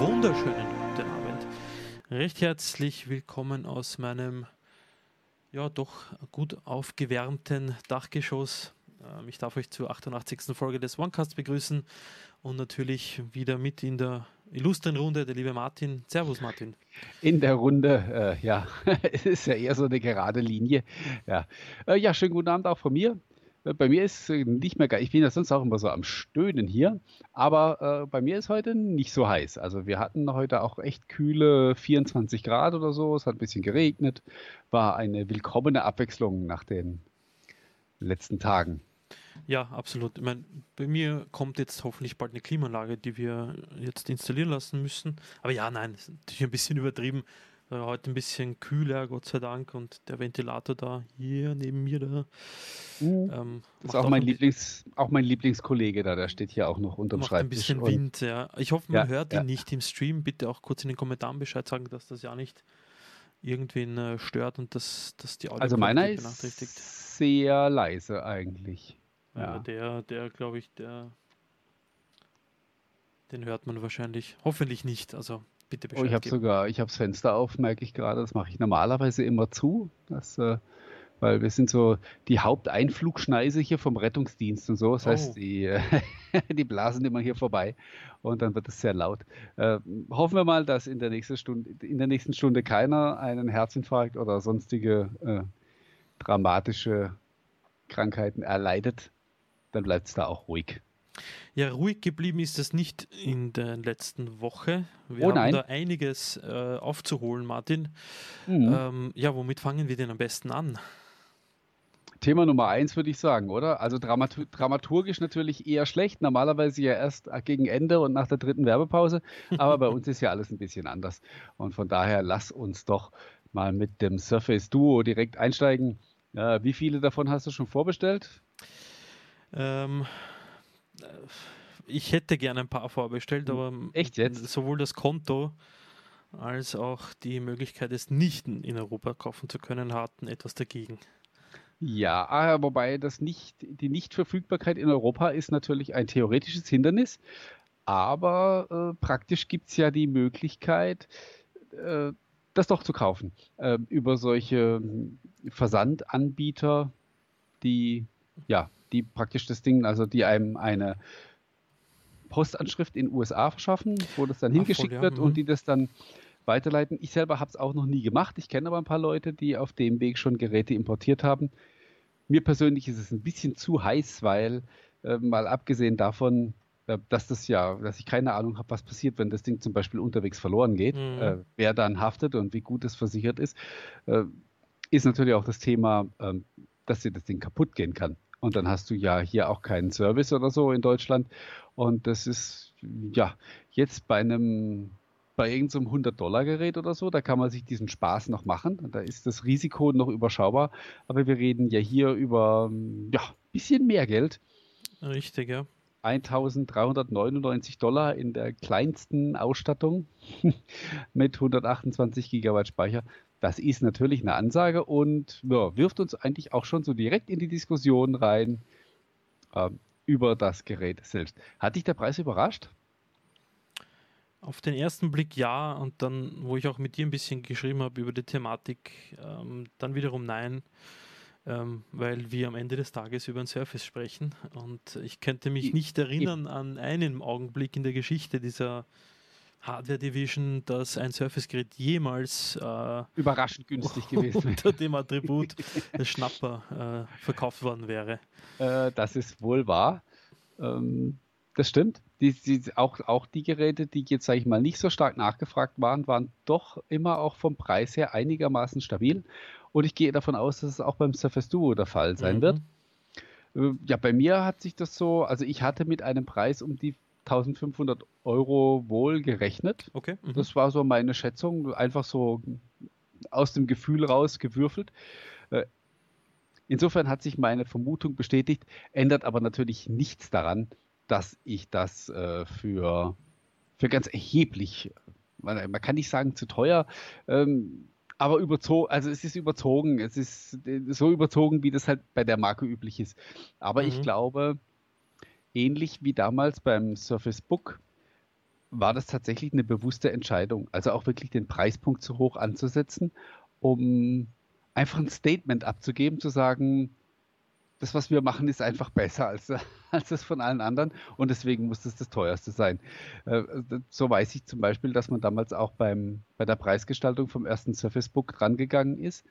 wunderschönen guten Abend. Recht herzlich willkommen aus meinem ja doch gut aufgewärmten Dachgeschoss. Ähm, ich darf euch zur 88. Folge des OneCast begrüßen und natürlich wieder mit in der illustren Runde der liebe Martin. Servus Martin. In der Runde, äh, ja, es ist ja eher so eine gerade Linie. Ja, äh, ja schönen guten Abend auch von mir. Äh, bei mir ist nicht mehr geil. Ich bin ja sonst auch immer so am Stöhnen hier, aber äh, bei mir ist heute nicht so heiß. Also wir hatten heute auch echt kühle 24 Grad oder so. Es hat ein bisschen geregnet. War eine willkommene Abwechslung nach den letzten Tagen. Ja, absolut. Ich meine, bei mir kommt jetzt hoffentlich bald eine Klimaanlage, die wir jetzt installieren lassen müssen. Aber ja, nein, ist natürlich ein bisschen übertrieben. Äh, heute ein bisschen kühler, Gott sei Dank, und der Ventilator da hier neben mir da. Mhm. Ähm, das ist auch, auch mein, Lieblings, auch mein Lieblingskollege da, der steht hier auch noch unterm Schreibtisch. ein bisschen Wind, ja. Ich hoffe, man ja, hört ja. ihn nicht im Stream. Bitte auch kurz in den Kommentaren Bescheid sagen, dass das ja nicht irgendwen äh, stört und dass, dass die Audio Also meiner ist sehr leise eigentlich. Ja, der, der glaube ich, der, den hört man wahrscheinlich, hoffentlich nicht. Also bitte Bescheid Oh, ich habe sogar, ich habe das Fenster auf, merke ich gerade. Das mache ich normalerweise immer zu, das, äh, weil wir sind so die Haupteinflugschneise hier vom Rettungsdienst und so. Das oh. heißt, die, äh, die blasen immer hier vorbei und dann wird es sehr laut. Äh, hoffen wir mal, dass in der nächsten Stunde, in der nächsten Stunde keiner einen Herzinfarkt oder sonstige äh, dramatische Krankheiten erleidet dann bleibt es da auch ruhig. Ja, ruhig geblieben ist es nicht in der letzten Woche. Wir oh, haben da einiges äh, aufzuholen, Martin. Mhm. Ähm, ja, womit fangen wir denn am besten an? Thema Nummer eins würde ich sagen, oder? Also Dramatur dramaturgisch natürlich eher schlecht. Normalerweise ja erst gegen Ende und nach der dritten Werbepause. Aber bei uns ist ja alles ein bisschen anders. Und von daher lass uns doch mal mit dem Surface Duo direkt einsteigen. Äh, wie viele davon hast du schon vorbestellt? Ähm, äh, ich hätte gerne ein paar vorbestellt, aber Echt jetzt? sowohl das Konto als auch die Möglichkeit, es nicht in Europa kaufen zu können, hatten etwas dagegen. Ja, ah, wobei das nicht, die Nichtverfügbarkeit in Europa ist natürlich ein theoretisches Hindernis, aber äh, praktisch gibt es ja die Möglichkeit, äh, das doch zu kaufen äh, über solche Versandanbieter, die ja die praktisch das Ding, also die einem eine Postanschrift in den USA verschaffen, wo das dann Ach, hingeschickt voll, ja. wird und mhm. die das dann weiterleiten. Ich selber habe es auch noch nie gemacht. Ich kenne aber ein paar Leute, die auf dem Weg schon Geräte importiert haben. Mir persönlich ist es ein bisschen zu heiß, weil äh, mal abgesehen davon, äh, dass das ja, dass ich keine Ahnung habe, was passiert, wenn das Ding zum Beispiel unterwegs verloren geht, mhm. äh, wer dann haftet und wie gut es versichert ist, äh, ist natürlich auch das Thema, ähm, dass dir das Ding kaputt gehen kann. Und dann hast du ja hier auch keinen Service oder so in Deutschland. Und das ist, ja, jetzt bei einem, bei irgendeinem so 100-Dollar-Gerät oder so, da kann man sich diesen Spaß noch machen. Da ist das Risiko noch überschaubar. Aber wir reden ja hier über, ja, ein bisschen mehr Geld. Richtig, ja. 1399 Dollar in der kleinsten Ausstattung mit 128 Gigabyte Speicher. Das ist natürlich eine Ansage und ja, wirft uns eigentlich auch schon so direkt in die Diskussion rein äh, über das Gerät selbst. Hat dich der Preis überrascht? Auf den ersten Blick ja und dann, wo ich auch mit dir ein bisschen geschrieben habe über die Thematik, ähm, dann wiederum nein, ähm, weil wir am Ende des Tages über ein Surface sprechen und ich könnte mich nicht erinnern an einen Augenblick in der Geschichte dieser Hardware Division, dass ein Surface-Gerät jemals äh, überraschend günstig gewesen wäre. unter dem Attribut des Schnapper äh, verkauft worden wäre. Äh, das ist wohl wahr. Ähm, das stimmt. Die, die, auch, auch die Geräte, die jetzt, sage ich mal, nicht so stark nachgefragt waren, waren doch immer auch vom Preis her einigermaßen stabil. Und ich gehe davon aus, dass es auch beim Surface Duo der Fall sein mhm. wird. Äh, ja, bei mir hat sich das so, also ich hatte mit einem Preis um die 1500 Euro wohl gerechnet. Okay. Mhm. Das war so meine Schätzung, einfach so aus dem Gefühl raus gewürfelt. Äh, insofern hat sich meine Vermutung bestätigt, ändert aber natürlich nichts daran, dass ich das äh, für, für ganz erheblich, man, man, kann nicht sagen zu teuer, ähm, aber überzogen, also es ist überzogen, es ist äh, so überzogen, wie das halt bei der Marke üblich ist. Aber mhm. ich glaube, ähnlich wie damals beim Surface Book, war das tatsächlich eine bewusste Entscheidung. Also auch wirklich den Preispunkt zu hoch anzusetzen, um einfach ein Statement abzugeben, zu sagen, das, was wir machen, ist einfach besser als, als das von allen anderen und deswegen muss das das teuerste sein. Äh, so weiß ich zum Beispiel, dass man damals auch beim, bei der Preisgestaltung vom ersten Surface Book drangegangen ist,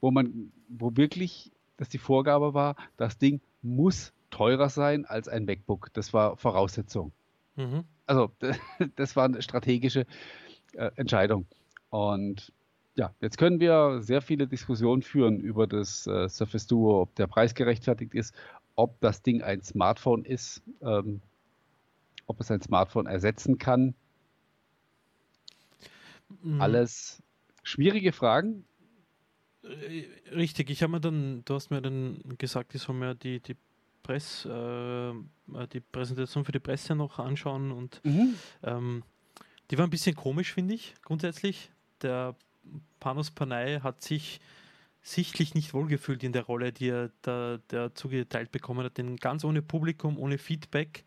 wo man, wo wirklich, dass die Vorgabe war, das Ding muss teurer sein als ein MacBook. Das war Voraussetzung. Mhm. Also das war eine strategische äh, Entscheidung. Und ja, jetzt können wir sehr viele Diskussionen führen über das äh, Surface Duo, ob der Preis gerechtfertigt ist, ob das Ding ein Smartphone ist, ähm, ob es ein Smartphone ersetzen kann. Mhm. Alles schwierige Fragen. Äh, richtig, ich habe mir dann, du hast mir dann gesagt, ich soll mir die, die, Press, äh, die Präsentation für die Presse noch anschauen und mhm. ähm, die war ein bisschen komisch, finde ich, grundsätzlich. Der Panos Panay hat sich sichtlich nicht wohlgefühlt in der Rolle, die er da, der zugeteilt bekommen hat. Denn ganz ohne Publikum, ohne Feedback,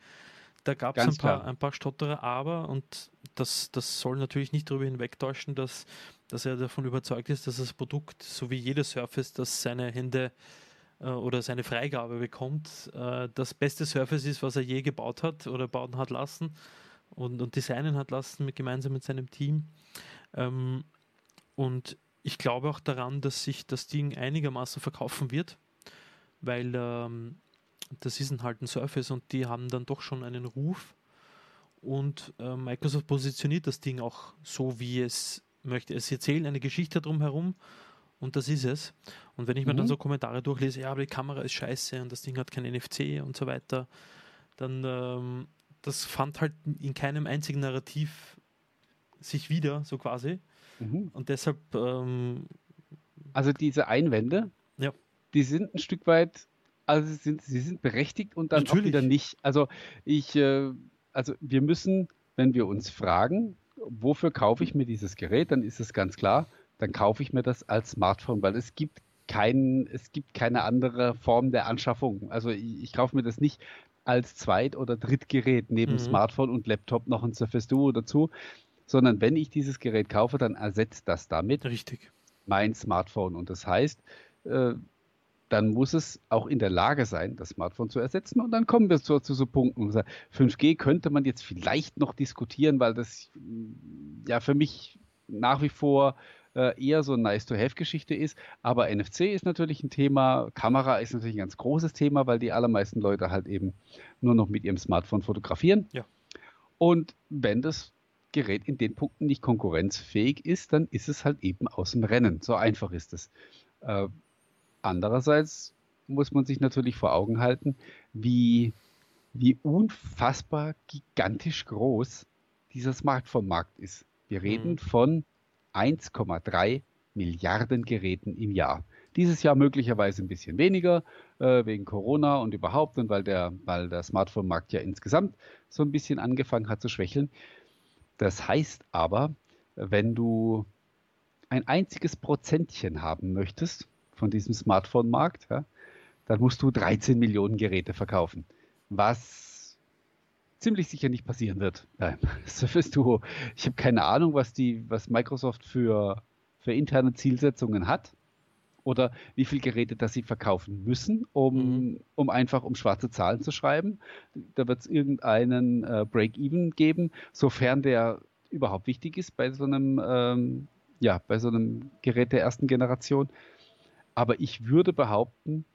da gab es ein paar, ein paar Stotterer, aber, und das, das soll natürlich nicht darüber hinwegtäuschen, dass, dass er davon überzeugt ist, dass das Produkt, so wie jeder Surface, das seine Hände äh, oder seine Freigabe bekommt, äh, das beste Surface ist, was er je gebaut hat oder bauen hat lassen und, und designen hat lassen, mit, gemeinsam mit seinem Team. Ähm, und ich glaube auch daran, dass sich das Ding einigermaßen verkaufen wird, weil ähm, das ist halt ein Surface und die haben dann doch schon einen Ruf. Und äh, Microsoft positioniert das Ding auch so, wie es möchte. Es erzählt eine Geschichte drumherum und das ist es. Und wenn ich mhm. mir dann mhm. so Kommentare durchlese, ja, aber die Kamera ist scheiße und das Ding hat kein NFC und so weiter, dann ähm, das fand halt in keinem einzigen Narrativ sich wieder, so quasi. Mhm. Und deshalb. Ähm, also diese Einwände, ja. die sind ein Stück weit, also sie sind, sie sind berechtigt und dann Natürlich. auch wieder nicht. Also ich, äh, also wir müssen, wenn wir uns fragen, wofür kaufe ich mir dieses Gerät, dann ist es ganz klar, dann kaufe ich mir das als Smartphone, weil es gibt kein, es gibt keine andere Form der Anschaffung. Also ich, ich kaufe mir das nicht als Zweit- oder Drittgerät neben mhm. Smartphone und Laptop noch ein Surface Duo dazu, sondern wenn ich dieses Gerät kaufe, dann ersetzt das damit Richtig. mein Smartphone. Und das heißt, äh, dann muss es auch in der Lage sein, das Smartphone zu ersetzen. Und dann kommen wir zu, zu so Punkten. 5G könnte man jetzt vielleicht noch diskutieren, weil das mm, ja für mich nach wie vor äh, eher so eine Nice-to-Have-Geschichte ist. Aber NFC ist natürlich ein Thema, Kamera ist natürlich ein ganz großes Thema, weil die allermeisten Leute halt eben nur noch mit ihrem Smartphone fotografieren. Ja. Und wenn das Gerät in den Punkten nicht konkurrenzfähig ist, dann ist es halt eben aus dem Rennen. So einfach ist es. Äh, andererseits muss man sich natürlich vor Augen halten, wie, wie unfassbar gigantisch groß dieser Smartphone-Markt ist. Wir reden mhm. von 1,3 Milliarden Geräten im Jahr. Dieses Jahr möglicherweise ein bisschen weniger äh, wegen Corona und überhaupt und weil der, weil der Smartphone-Markt ja insgesamt so ein bisschen angefangen hat zu schwächeln. Das heißt aber, wenn du ein einziges Prozentchen haben möchtest von diesem Smartphone-Markt, ja, dann musst du 13 Millionen Geräte verkaufen. Was ziemlich sicher nicht passieren wird beim Surface Duo. Ich habe keine Ahnung, was, die, was Microsoft für, für interne Zielsetzungen hat oder wie viele Geräte das sie verkaufen müssen, um, mhm. um einfach um schwarze Zahlen zu schreiben. Da wird es irgendeinen äh, Break-Even geben, sofern der überhaupt wichtig ist bei so einem, ähm, ja, bei so einem Gerät der ersten Generation. Aber ich würde behaupten,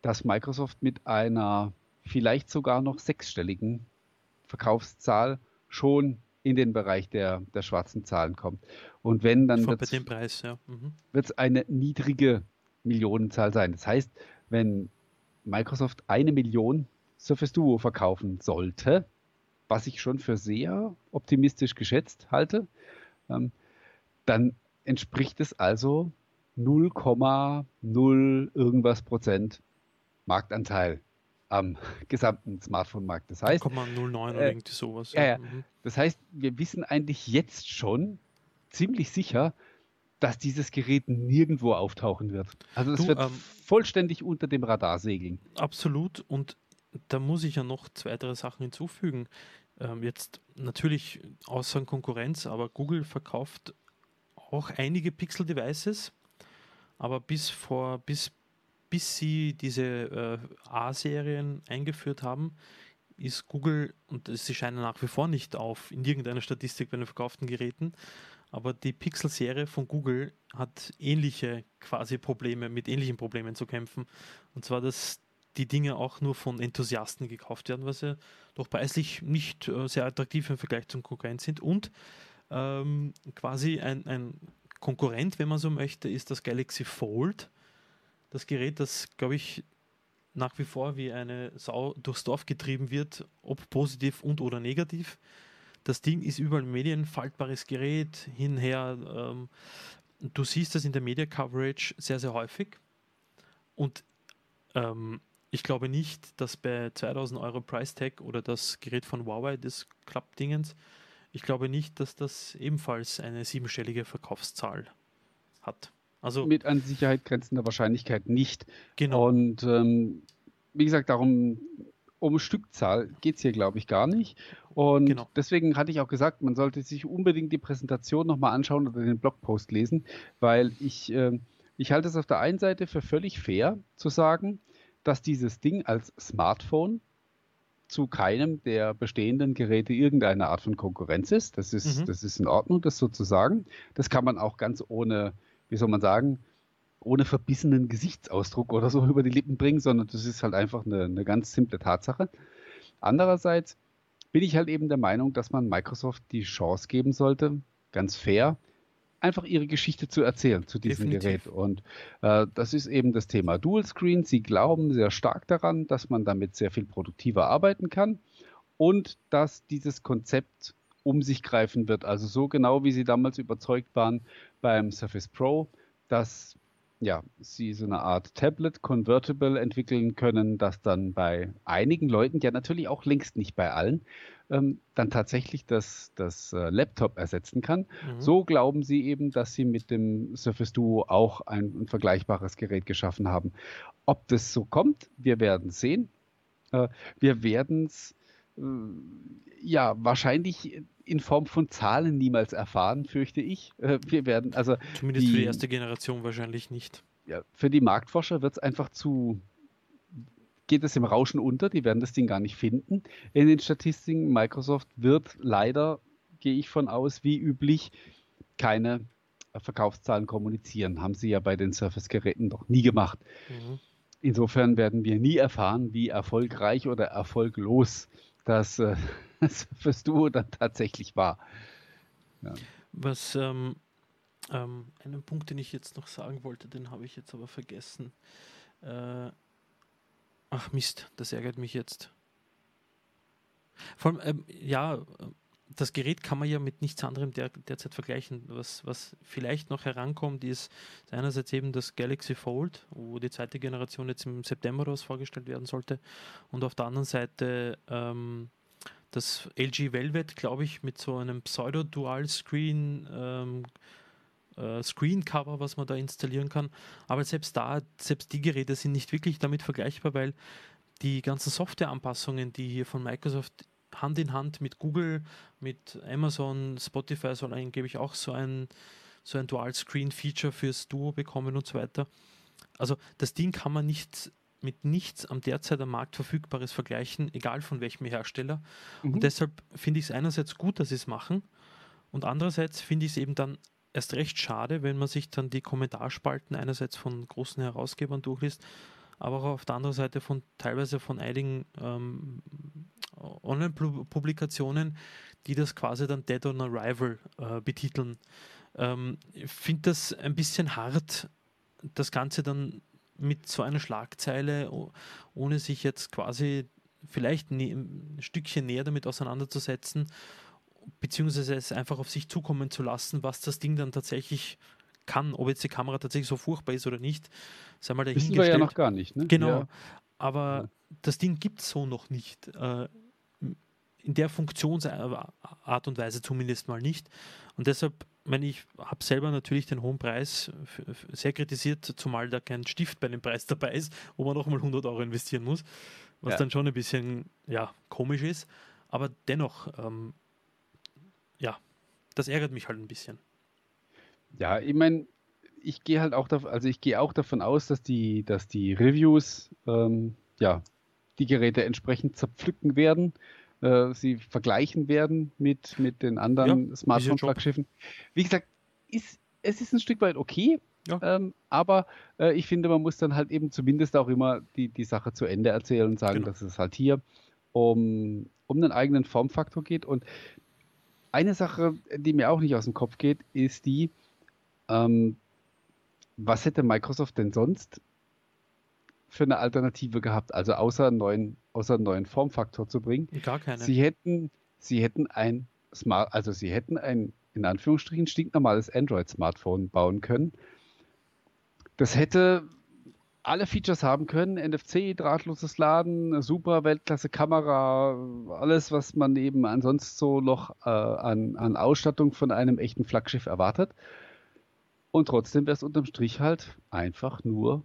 dass Microsoft mit einer vielleicht sogar noch sechsstelligen Verkaufszahl schon in den Bereich der, der schwarzen Zahlen kommt. Und wenn dann wird es ja. mhm. eine niedrige Millionenzahl sein. Das heißt, wenn Microsoft eine Million Surface Duo verkaufen sollte, was ich schon für sehr optimistisch geschätzt halte, ähm, dann entspricht es also 0,0 irgendwas Prozent Marktanteil am gesamten Smartphone-Markt. Das heißt, 0,09 äh, irgendwie sowas. Ja. Ja, mhm. Das heißt, wir wissen eigentlich jetzt schon ziemlich sicher, dass dieses Gerät nirgendwo auftauchen wird. Also es wird ähm, vollständig unter dem Radar segeln. Absolut. Und da muss ich ja noch zwei, drei Sachen hinzufügen. ähm, jetzt natürlich außer Konkurrenz, aber Google verkauft auch einige Pixel-Devices, aber bis vor, bis, bis sie diese äh, A-Serien eingeführt haben, ist Google, und sie scheinen nach wie vor nicht auf in irgendeiner Statistik bei den verkauften Geräten, aber die Pixel-Serie von Google hat ähnliche quasi Probleme, mit ähnlichen Problemen zu kämpfen. Und zwar, dass die Dinge auch nur von Enthusiasten gekauft werden, was ja doch preislich nicht äh, sehr attraktiv im Vergleich zum Konkurrent sind. Und ähm, quasi ein, ein Konkurrent, wenn man so möchte, ist das Galaxy Fold. Das Gerät, das, glaube ich, nach wie vor wie eine Sau durchs Dorf getrieben wird, ob positiv und oder negativ. Das Ding ist überall Medien, faltbares Gerät, hinher. Ähm, du siehst das in der Media Coverage sehr, sehr häufig. Und ähm, ich glaube nicht, dass bei 2000 Euro Price Tag oder das Gerät von Huawei des Klappdingens, ich glaube nicht, dass das ebenfalls eine siebenstellige Verkaufszahl hat. Also mit an Sicherheit grenzender Wahrscheinlichkeit nicht. Genau. Und ähm, wie gesagt, darum um Stückzahl geht es hier, glaube ich, gar nicht. Und genau. deswegen hatte ich auch gesagt, man sollte sich unbedingt die Präsentation nochmal anschauen oder den Blogpost lesen, weil ich, äh, ich halte es auf der einen Seite für völlig fair zu sagen, dass dieses Ding als Smartphone zu keinem der bestehenden Geräte irgendeine Art von Konkurrenz ist. Das ist, mhm. das ist in Ordnung, das sozusagen. Das kann man auch ganz ohne, wie soll man sagen, ohne verbissenen Gesichtsausdruck oder so über die Lippen bringen, sondern das ist halt einfach eine, eine ganz simple Tatsache. Andererseits bin ich halt eben der Meinung, dass man Microsoft die Chance geben sollte, ganz fair, einfach ihre Geschichte zu erzählen zu diesem Definitiv. Gerät. Und äh, das ist eben das Thema Dual Screen. Sie glauben sehr stark daran, dass man damit sehr viel produktiver arbeiten kann und dass dieses Konzept um sich greifen wird. Also so genau wie sie damals überzeugt waren beim Surface Pro, dass ja, sie so eine Art Tablet Convertible entwickeln können, das dann bei einigen Leuten, ja natürlich auch längst nicht bei allen, ähm, dann tatsächlich das, das äh, Laptop ersetzen kann. Mhm. So glauben sie eben, dass sie mit dem Surface Duo auch ein, ein vergleichbares Gerät geschaffen haben. Ob das so kommt, wir werden sehen. Äh, wir werden es äh, ja wahrscheinlich in Form von Zahlen niemals erfahren, fürchte ich. Äh, wir werden also zumindest die, für die erste Generation wahrscheinlich nicht. Ja, für die Marktforscher wird es einfach zu geht es im Rauschen unter. Die werden das Ding gar nicht finden in den Statistiken. Microsoft wird leider, gehe ich von aus, wie üblich, keine Verkaufszahlen kommunizieren. Haben sie ja bei den Surface-Geräten noch nie gemacht. Mhm. Insofern werden wir nie erfahren, wie erfolgreich oder erfolglos das äh, fürs Duo dann tatsächlich war. Ja. Was ähm, ähm, einen Punkt, den ich jetzt noch sagen wollte, den habe ich jetzt aber vergessen. Äh, ach Mist, das ärgert mich jetzt. Vor allem, ähm, ja, das Gerät kann man ja mit nichts anderem der, derzeit vergleichen. Was, was vielleicht noch herankommt, ist einerseits eben das Galaxy Fold, wo die zweite Generation jetzt im September raus vorgestellt werden sollte, und auf der anderen Seite ähm, das LG Velvet, glaube ich, mit so einem Pseudo-Dual-Screen. Ähm, äh, Screen-Cover, was man da installieren kann. Aber selbst da, selbst die Geräte sind nicht wirklich damit vergleichbar, weil die ganzen Software-Anpassungen, die hier von Microsoft Hand in Hand mit Google, mit Amazon, Spotify soll angeblich auch so ein, so ein Dual-Screen-Feature fürs Duo bekommen und so weiter. Also das Ding kann man nicht mit nichts am derzeit am Markt verfügbares vergleichen, egal von welchem Hersteller. Mhm. Und deshalb finde ich es einerseits gut, dass sie es machen und andererseits finde ich es eben dann erst recht schade, wenn man sich dann die Kommentarspalten einerseits von großen Herausgebern durchliest, aber auch auf der anderen Seite von teilweise von einigen ähm, Online-Publikationen, die das quasi dann Dead on Arrival äh, betiteln. Ähm, ich finde das ein bisschen hart, das Ganze dann mit so einer Schlagzeile, ohne sich jetzt quasi vielleicht ein Stückchen näher damit auseinanderzusetzen, beziehungsweise es einfach auf sich zukommen zu lassen, was das Ding dann tatsächlich kann, ob jetzt die Kamera tatsächlich so furchtbar ist oder nicht, sei mal dahingestellt. Wissen wir ja noch gar nicht, ne? Genau, ja. aber ja. das Ding gibt es so noch nicht. Äh, in der Funktionsart und Weise zumindest mal nicht. Und deshalb, meine ich, habe selber natürlich den hohen Preis sehr kritisiert, zumal da kein Stift bei dem Preis dabei ist, wo man nochmal 100 Euro investieren muss, was ja. dann schon ein bisschen ja, komisch ist. Aber dennoch, ähm, ja, das ärgert mich halt ein bisschen. Ja, ich meine, ich gehe halt auch davon, also ich gehe auch davon aus, dass die, dass die Reviews ähm, ja die Geräte entsprechend zerpflücken werden, äh, sie vergleichen werden mit, mit den anderen ja, Smartphone-Flaggschiffen. Wie gesagt, ist, es ist ein Stück weit okay, ja. ähm, aber äh, ich finde, man muss dann halt eben zumindest auch immer die, die Sache zu Ende erzählen und sagen, genau. dass es halt hier um, um einen eigenen Formfaktor geht. Und eine Sache, die mir auch nicht aus dem Kopf geht, ist die, ähm, was hätte Microsoft denn sonst für eine Alternative gehabt? Also außer einen neuen, außer einen neuen Formfaktor zu bringen. Gar keine. Sie hätten, sie hätten ein Smart, also sie hätten ein in Anführungsstrichen stinknormales Android-Smartphone bauen können. Das hätte alle Features haben können, NFC, drahtloses Laden, super Weltklasse-Kamera, alles, was man eben ansonsten so noch äh, an, an Ausstattung von einem echten Flaggschiff erwartet. Und trotzdem wäre es unterm Strich halt einfach nur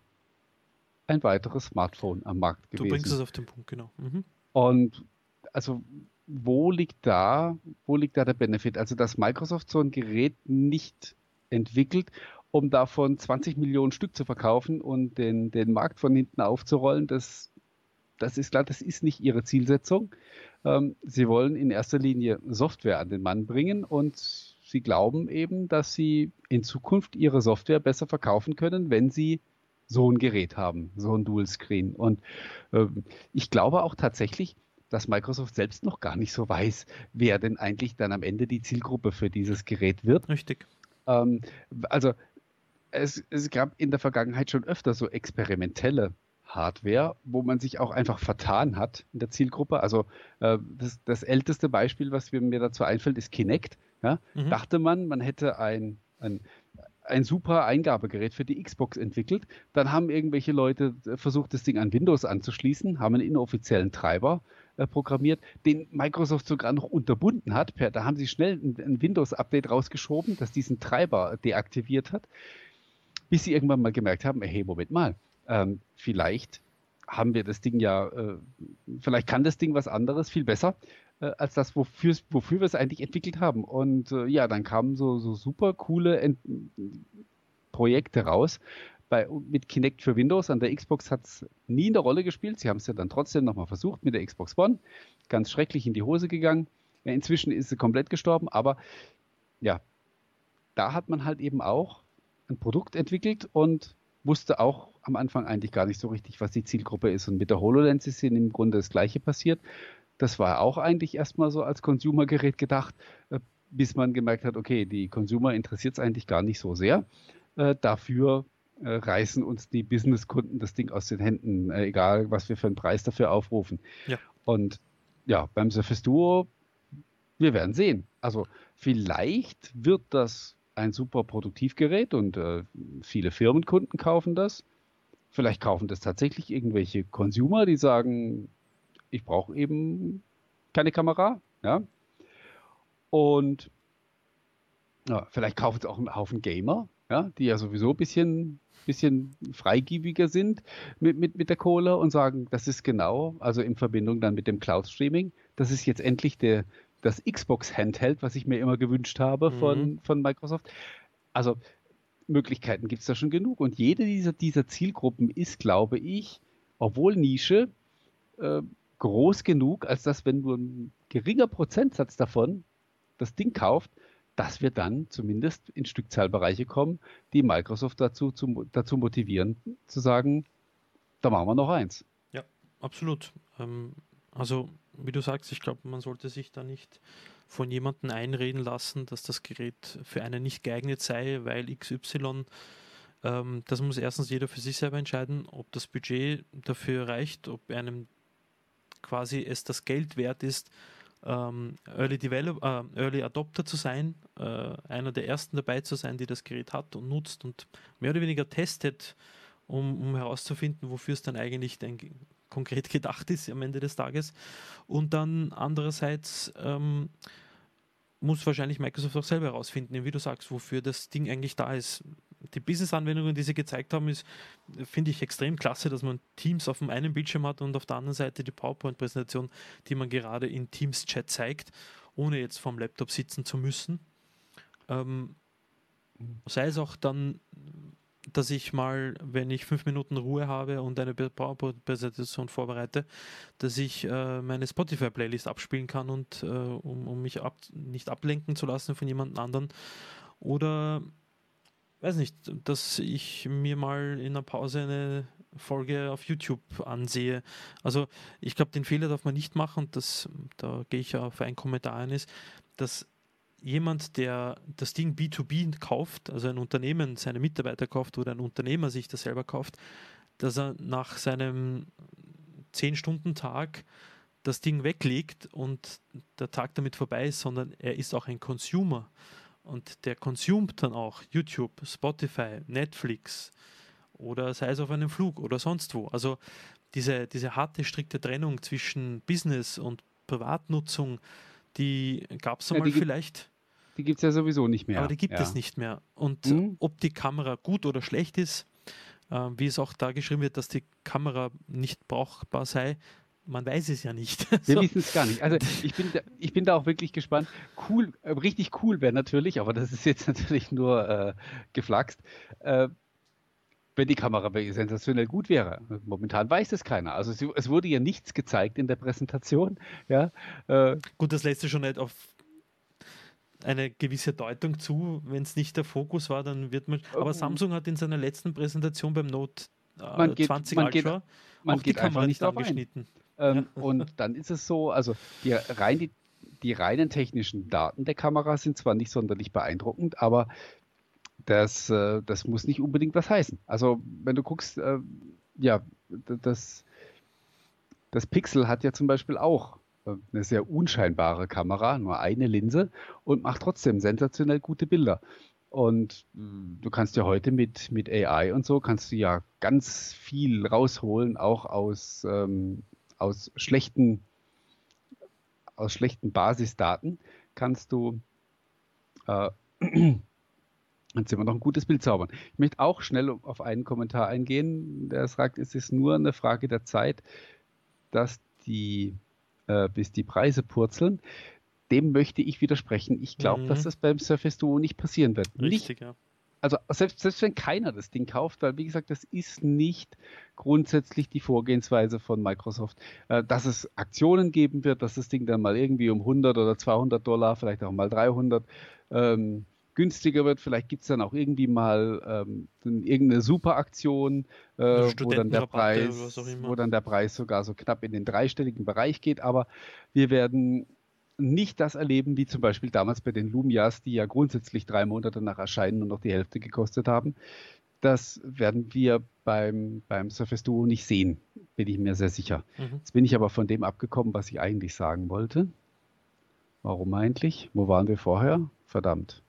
ein weiteres Smartphone am Markt gewesen. Du bringst es auf den Punkt, genau. Mhm. Und also wo liegt da, wo liegt da der Benefit? Also, dass Microsoft so ein Gerät nicht entwickelt, um davon 20 Millionen Stück zu verkaufen und den, den Markt von hinten aufzurollen, das, das ist klar, das ist nicht ihre Zielsetzung. Ähm, sie wollen in erster Linie Software an den Mann bringen und sie glauben eben, dass sie in Zukunft ihre Software besser verkaufen können, wenn sie so ein Gerät haben, so ein Dual Screen. Und äh, ich glaube auch tatsächlich, dass Microsoft selbst noch gar nicht so weiß, wer denn eigentlich dann am Ende die Zielgruppe für dieses Gerät wird. Richtig. Ähm, also es, es gab in der Vergangenheit schon öfter so experimentelle Hardware, wo man sich auch einfach vertan hat in der Zielgruppe. Also äh, das, das, älteste Beispiel, was mir dazu einfällt, ist Kinect. Ja? Mhm. Dachte man, man hätte ein, ein ein super Eingabegerät für die Xbox entwickelt. Dann haben irgendwelche Leute äh, versucht, das Ding an Windows anzuschließen, haben einen inoffiziellen Treiber äh, programmiert, den Microsoft sogar noch unterbunden hat. Da haben sie schnell ein, ein Windows-Update rausgeschoben, das diesen Treiber deaktiviert hat, bis sie irgendwann mal gemerkt haben, hey, Moment mal, ähm, vielleicht haben wir das Ding ja, äh, vielleicht kann das Ding was anderes, viel besser äh, als das, wofür, wofür wir es eigentlich entwickelt haben. Und äh, ja, dann kamen so, so super coole Ent Projekte raus. Bei, mit Kinect für Windows an der Xbox hat es nie eine Rolle gespielt. Sie haben es ja dann trotzdem nochmal versucht mit der Xbox One. Ganz schrecklich in die Hose gegangen. Ja, inzwischen ist sie komplett gestorben, aber ja, da hat man halt eben auch ein Produkt entwickelt und wusste auch am Anfang eigentlich gar nicht so richtig, was die Zielgruppe ist. Und mit der HoloLens ist im Grunde das Gleiche passiert. Das war auch eigentlich erstmal so als Consumer-Gerät gedacht, äh, bis man gemerkt hat, okay, die Consumer interessiert es eigentlich gar nicht so sehr. Äh, dafür äh, reißen uns die Business-Kunden das Ding aus den Händen, egal was wir für einen Preis dafür aufrufen. Ja. Und ja, beim Surface Duo, wir werden sehen. Also vielleicht wird das ein super Produktivgerät und äh, viele Firmenkunden kaufen das. Vielleicht kaufen das tatsächlich irgendwelche Consumer, die sagen, ich brauche eben keine Kamera. Ja? Und ja, vielleicht kaufen es auch einen Haufen Gamer, ja, die ja sowieso ein bisschen, bisschen freigiebiger sind mit, mit, mit der Kohle und sagen, das ist genau, also in Verbindung dann mit dem Cloud-Streaming, das ist jetzt endlich der, das Xbox-Handheld, was ich mir immer gewünscht habe mhm. von, von Microsoft. Also Möglichkeiten gibt es da schon genug. Und jede dieser, dieser Zielgruppen ist, glaube ich, obwohl Nische, äh, groß genug, als dass, wenn nur ein geringer Prozentsatz davon das Ding kauft, dass wir dann zumindest in Stückzahlbereiche kommen, die Microsoft dazu, zu, dazu motivieren, zu sagen, da machen wir noch eins. Ja, absolut. Ähm, also, wie du sagst, ich glaube, man sollte sich da nicht von jemandem einreden lassen, dass das Gerät für einen nicht geeignet sei, weil XY. Ähm, das muss erstens jeder für sich selber entscheiden, ob das Budget dafür reicht, ob einem quasi es das Geld wert ist, ähm, Early, Develop äh, Early Adopter zu sein, äh, einer der ersten dabei zu sein, die das Gerät hat und nutzt und mehr oder weniger testet, um, um herauszufinden, wofür es dann eigentlich denn konkret gedacht ist am Ende des Tages. Und dann andererseits ähm, muss wahrscheinlich Microsoft auch selber herausfinden, wie du sagst, wofür das Ding eigentlich da ist. Die Business-Anwendungen, die sie gezeigt haben, ist, finde ich extrem klasse, dass man Teams auf dem einen Bildschirm hat und auf der anderen Seite die PowerPoint-Präsentation, die man gerade in Teams-Chat zeigt, ohne jetzt vorm Laptop sitzen zu müssen. Ähm, sei es auch dann, dass ich mal, wenn ich fünf Minuten Ruhe habe und eine PowerPoint-Präsentation vorbereite, dass ich äh, meine Spotify-Playlist abspielen kann und äh, um, um, mich ab, nicht ablenken zu lassen von jemand anderen. Oder weiß nicht, dass ich mir mal in einer Pause eine Folge auf YouTube ansehe. Also ich glaube, den Fehler darf man nicht machen das, da gehe ich auf einen Kommentar ein, ist, dass jemand, der das Ding B2B kauft, also ein Unternehmen seine Mitarbeiter kauft oder ein Unternehmer sich das selber kauft, dass er nach seinem 10-Stunden-Tag das Ding weglegt und der Tag damit vorbei ist, sondern er ist auch ein Consumer und der konsumt dann auch YouTube, Spotify, Netflix oder sei es auf einem Flug oder sonst wo. Also diese, diese harte, strikte Trennung zwischen Business und Privatnutzung, die gab es einmal ja, vielleicht. Die gibt es ja sowieso nicht mehr. Aber die gibt ja. es nicht mehr. Und mhm. ob die Kamera gut oder schlecht ist, äh, wie es auch da geschrieben wird, dass die Kamera nicht brauchbar sei, man weiß es ja nicht. Wir so. wissen es gar nicht. Also ich bin, da, ich bin da auch wirklich gespannt. Cool, äh, richtig cool wäre natürlich, aber das ist jetzt natürlich nur äh, geflaxt, äh, wenn die Kamera sensationell gut wäre. Momentan weiß das keiner. Also es, es wurde ja nichts gezeigt in der Präsentation. Ja, äh, gut, das lässt sich schon nicht auf eine gewisse Deutung zu. Wenn es nicht der Fokus war, dann wird man. Aber oh. Samsung hat in seiner letzten Präsentation beim Note äh, geht, 20 Ultra geht, auch die Kamera nicht angeschnitten. Ähm, ja. Und dann ist es so, also die, rein die, die reinen technischen Daten der Kamera sind zwar nicht sonderlich beeindruckend, aber das, äh, das muss nicht unbedingt was heißen. Also wenn du guckst, äh, ja, das, das Pixel hat ja zum Beispiel auch äh, eine sehr unscheinbare Kamera, nur eine Linse und macht trotzdem sensationell gute Bilder. Und du kannst ja heute mit, mit AI und so, kannst du ja ganz viel rausholen, auch aus, ähm, aus schlechten, aus schlechten Basisdaten kannst du äh, Jetzt wir noch ein gutes Bild zaubern. Ich möchte auch schnell auf einen Kommentar eingehen, der sagt, es ist nur eine Frage der Zeit, dass die, äh, bis die Preise purzeln. Dem möchte ich widersprechen. Ich glaube, mhm. dass das beim Surface Duo nicht passieren wird. Richtig, nicht, ja also selbst, selbst wenn keiner das Ding kauft, weil wie gesagt, das ist nicht grundsätzlich die Vorgehensweise von Microsoft, äh, dass es Aktionen geben wird, dass das Ding dann mal irgendwie um 100 oder 200 Dollar, vielleicht auch mal 300 ähm, günstiger wird. Vielleicht gibt es dann auch irgendwie mal ähm, irgendeine Superaktion, äh, wo, dann der Preis, wo dann der Preis sogar so knapp in den dreistelligen Bereich geht. Aber wir werden nicht das erleben, wie zum Beispiel damals bei den Lumias, die ja grundsätzlich drei Monate nach Erscheinen nur noch die Hälfte gekostet haben. Das werden wir beim, beim Surface Duo nicht sehen, bin ich mir sehr sicher. Mhm. Jetzt bin ich aber von dem abgekommen, was ich eigentlich sagen wollte. Warum eigentlich? Wo waren wir vorher? Verdammt.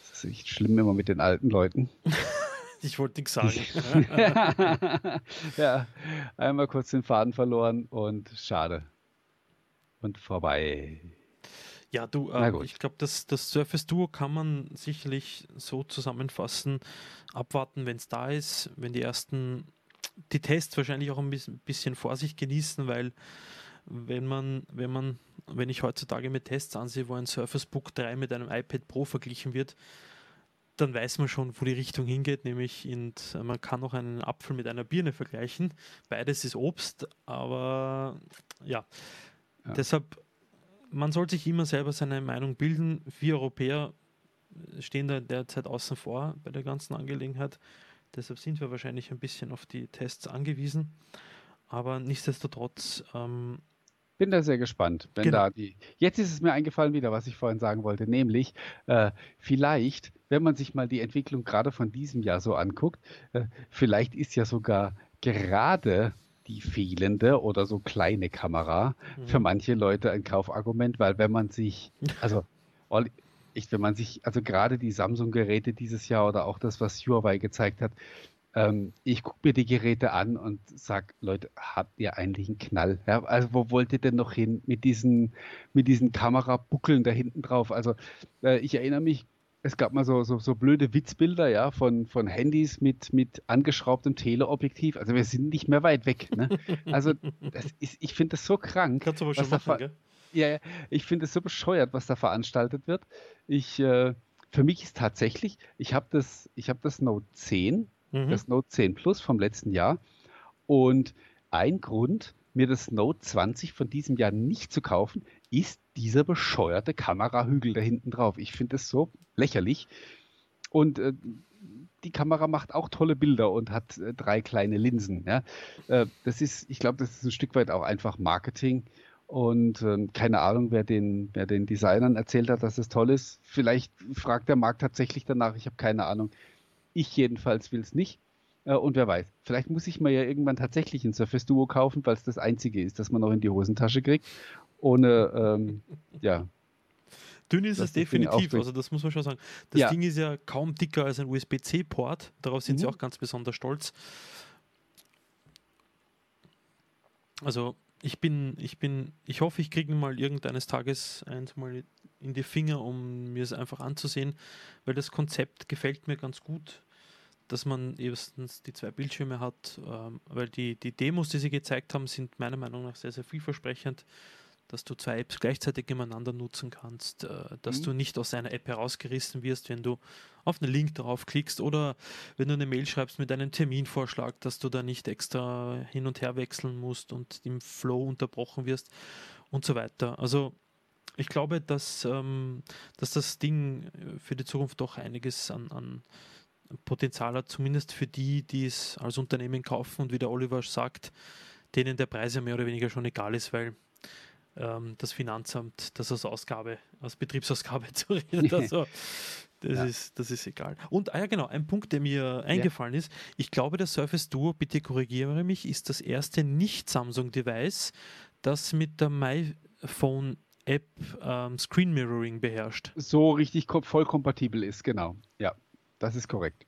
Das ist echt schlimm immer mit den alten Leuten. ich wollte nichts sagen. ja, einmal kurz den Faden verloren und schade und vorbei. Ja, du, äh, ich glaube, das, das Surface Duo kann man sicherlich so zusammenfassen, abwarten, wenn es da ist, wenn die ersten, die Tests wahrscheinlich auch ein bisschen, Vorsicht genießen, weil wenn man, wenn man, wenn ich heutzutage mit Tests ansehe, wo ein Surface Book 3 mit einem iPad Pro verglichen wird, dann weiß man schon, wo die Richtung hingeht, nämlich in, man kann auch einen Apfel mit einer Birne vergleichen. Beides ist Obst, aber ja, ja. Deshalb, man soll sich immer selber seine Meinung bilden. Wir Europäer stehen da derzeit außen vor bei der ganzen Angelegenheit. Deshalb sind wir wahrscheinlich ein bisschen auf die Tests angewiesen. Aber nichtsdestotrotz. Ähm, bin da sehr gespannt, wenn genau. da die. Jetzt ist es mir eingefallen wieder, was ich vorhin sagen wollte, nämlich äh, vielleicht, wenn man sich mal die Entwicklung gerade von diesem Jahr so anguckt, äh, vielleicht ist ja sogar gerade die fehlende oder so kleine Kamera mhm. für manche Leute ein Kaufargument, weil wenn man sich, also ich, wenn man sich, also gerade die Samsung-Geräte dieses Jahr oder auch das, was Huawei gezeigt hat, ähm, ich gucke mir die Geräte an und sage, Leute, habt ihr eigentlich einen Knall? Ja, also wo wollt ihr denn noch hin mit diesen, mit diesen Kamerabuckeln da hinten drauf? Also äh, ich erinnere mich, es gab mal so, so, so blöde Witzbilder, ja, von, von Handys mit, mit angeschraubtem Teleobjektiv. Also wir sind nicht mehr weit weg. Ne? Also ist, ich finde das so krank. Kannst du aber schon machen, gell? Ja, ja, ich finde es so bescheuert, was da veranstaltet wird. Ich, äh, für mich ist tatsächlich, ich habe das, hab das Note 10, mhm. das Note 10 Plus vom letzten Jahr. Und ein Grund, mir das Note 20 von diesem Jahr nicht zu kaufen, ist dieser bescheuerte Kamerahügel da hinten drauf. Ich finde es so lächerlich. Und äh, die Kamera macht auch tolle Bilder und hat äh, drei kleine Linsen. Ja? Äh, das ist, ich glaube, das ist ein Stück weit auch einfach Marketing. Und äh, keine Ahnung, wer den, wer den Designern erzählt hat, dass es toll ist. Vielleicht fragt der Markt tatsächlich danach. Ich habe keine Ahnung. Ich jedenfalls will es nicht. Äh, und wer weiß, vielleicht muss ich mir ja irgendwann tatsächlich ein Surface Duo kaufen, weil es das einzige ist, das man noch in die Hosentasche kriegt. Ohne, ähm, ja. Dünn ist es definitiv, also das muss man schon sagen. Das ja. Ding ist ja kaum dicker als ein USB-C-Port, darauf sind mhm. sie auch ganz besonders stolz. Also ich bin, ich bin, ich hoffe, ich kriege mal irgendeines Tages eins mal in die Finger, um mir es einfach anzusehen, weil das Konzept gefällt mir ganz gut dass man erstens die zwei Bildschirme hat, ähm, weil die, die Demos, die sie gezeigt haben, sind meiner Meinung nach sehr, sehr vielversprechend, dass du zwei Apps gleichzeitig nebeneinander nutzen kannst, äh, dass mhm. du nicht aus einer App herausgerissen wirst, wenn du auf einen Link draufklickst oder wenn du eine Mail schreibst mit einem Terminvorschlag, dass du da nicht extra hin und her wechseln musst und im Flow unterbrochen wirst und so weiter. Also ich glaube, dass, ähm, dass das Ding für die Zukunft doch einiges an, an Potenzial hat, zumindest für die, die es als Unternehmen kaufen und wie der Oliver sagt, denen der Preis ja mehr oder weniger schon egal ist, weil ähm, das Finanzamt das als Ausgabe, als Betriebsausgabe zu reden. Also, das, ja. ist, das ist egal. Und ah ja, genau, ein Punkt, der mir eingefallen ja. ist. Ich glaube, der Surface Duo, bitte korrigiere mich, ist das erste Nicht-Samsung-Device, das mit der MyPhone App ähm, Screen Mirroring beherrscht. So richtig voll kompatibel ist, genau. Ja. Das ist korrekt.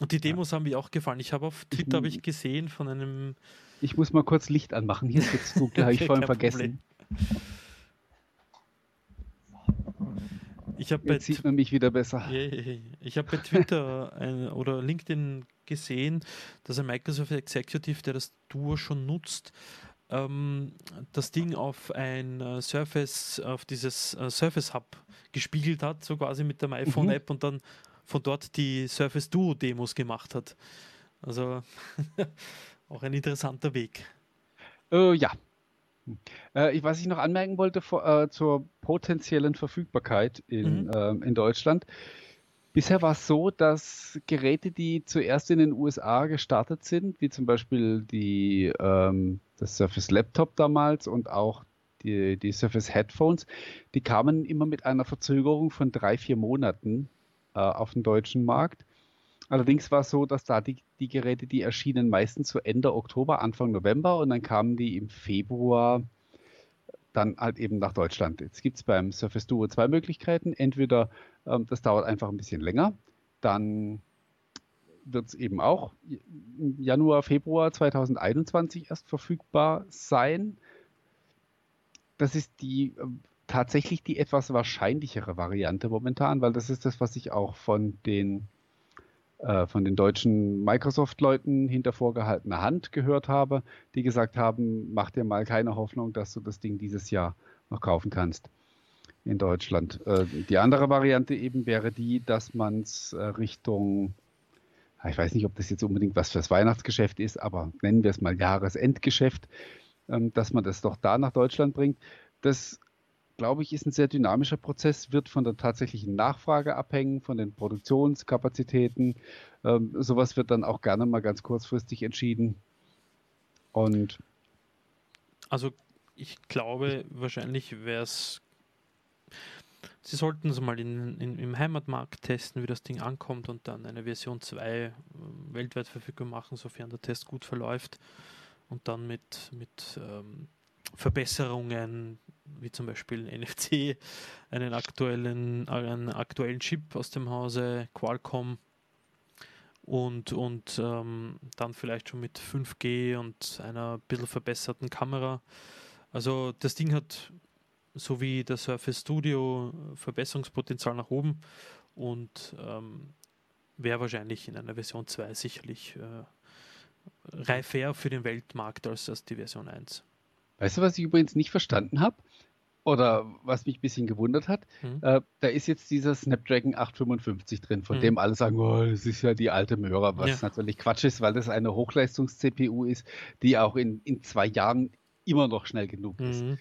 Und die Demos ja. haben mir auch gefallen. Ich habe auf Twitter habe ich gesehen von einem. Ich muss mal kurz Licht anmachen. Hier ist jetzt dunkel, habe ich vorhin vergessen. Ich Jetzt sieht man mich wieder besser. Ich habe bei Twitter ein, oder LinkedIn gesehen, dass ein Microsoft Executive, der das Duo schon nutzt, ähm, das Ding auf ein äh, Surface, auf dieses äh, Surface Hub gespiegelt hat, so quasi mit der iPhone App mhm. und dann von dort die Surface Duo Demos gemacht hat. Also auch ein interessanter Weg. Äh, ja. Äh, was ich noch anmerken wollte vor, äh, zur potenziellen Verfügbarkeit in, mhm. Ähm, in Deutschland. Bisher war es so, dass Geräte, die zuerst in den USA gestartet sind, wie zum Beispiel die, ähm, das Surface Laptop damals und auch die, die Surface Headphones, die kamen immer mit einer Verzögerung von drei, vier Monaten äh, auf dem deutschen Markt. Allerdings war es so, dass da die, die Geräte, die erschienen meistens zu Ende Oktober, Anfang November und dann kamen die im Februar dann halt eben nach Deutschland. Jetzt gibt es beim Surface Duo zwei Möglichkeiten. Entweder ähm, das dauert einfach ein bisschen länger, dann wird es eben auch Januar, Februar 2021 erst verfügbar sein. Das ist die ähm, tatsächlich die etwas wahrscheinlichere Variante momentan, weil das ist das, was ich auch von den äh, von den deutschen Microsoft-Leuten hinter vorgehaltener Hand gehört habe, die gesagt haben, mach dir mal keine Hoffnung, dass du das Ding dieses Jahr noch kaufen kannst in Deutschland. Äh, die andere Variante eben wäre die, dass man es äh, Richtung, ich weiß nicht, ob das jetzt unbedingt was fürs Weihnachtsgeschäft ist, aber nennen wir es mal Jahresendgeschäft, ähm, dass man das doch da nach Deutschland bringt. Das glaube ich, ist ein sehr dynamischer Prozess, wird von der tatsächlichen Nachfrage abhängen, von den Produktionskapazitäten. Ähm, sowas wird dann auch gerne mal ganz kurzfristig entschieden. Und also ich glaube, wahrscheinlich wäre es. Sie sollten es mal in, in, im Heimatmarkt testen, wie das Ding ankommt und dann eine Version 2 äh, weltweit verfügbar machen, sofern der Test gut verläuft. Und dann mit, mit ähm, Verbesserungen, wie zum Beispiel NFC, einen aktuellen, einen aktuellen Chip aus dem Hause Qualcomm und, und ähm, dann vielleicht schon mit 5G und einer bisschen verbesserten Kamera. Also das Ding hat so wie der Surface Studio Verbesserungspotenzial nach oben und ähm, wäre wahrscheinlich in einer Version 2 sicherlich äh, reifer für den Weltmarkt als, als die Version 1. Weißt du, was ich übrigens nicht verstanden habe? Oder was mich ein bisschen gewundert hat, mhm. äh, da ist jetzt dieser Snapdragon 855 drin, von mhm. dem alle sagen, oh, das ist ja die alte Möhre, was ja. natürlich Quatsch ist, weil das eine Hochleistungs-CPU ist, die auch in, in zwei Jahren immer noch schnell genug ist. Mhm.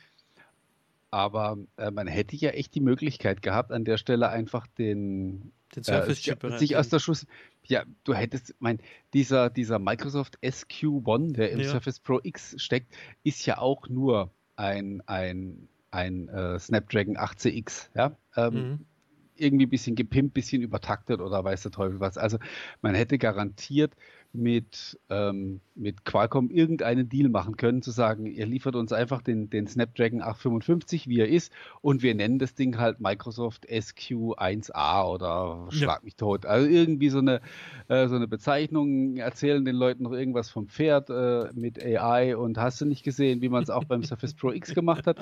Aber äh, man hätte ja echt die Möglichkeit gehabt, an der Stelle einfach den, den Surface Chip äh, sich aus der Schuss. Ja, du hättest, mein, dieser, dieser Microsoft SQ1, der im ja. Surface Pro X steckt, ist ja auch nur ein, ein, ein äh, Snapdragon 8CX. Ja? Ähm, mhm. Irgendwie ein bisschen gepimpt, bisschen übertaktet oder weiß der Teufel was. Also man hätte garantiert mit, ähm, mit Qualcomm irgendeinen Deal machen können, zu sagen, ihr liefert uns einfach den, den Snapdragon 855, wie er ist, und wir nennen das Ding halt Microsoft SQ1A oder schlag ja. mich tot. Also irgendwie so eine, äh, so eine Bezeichnung, erzählen den Leuten noch irgendwas vom Pferd äh, mit AI und hast du nicht gesehen, wie man es auch beim Surface Pro X gemacht hat.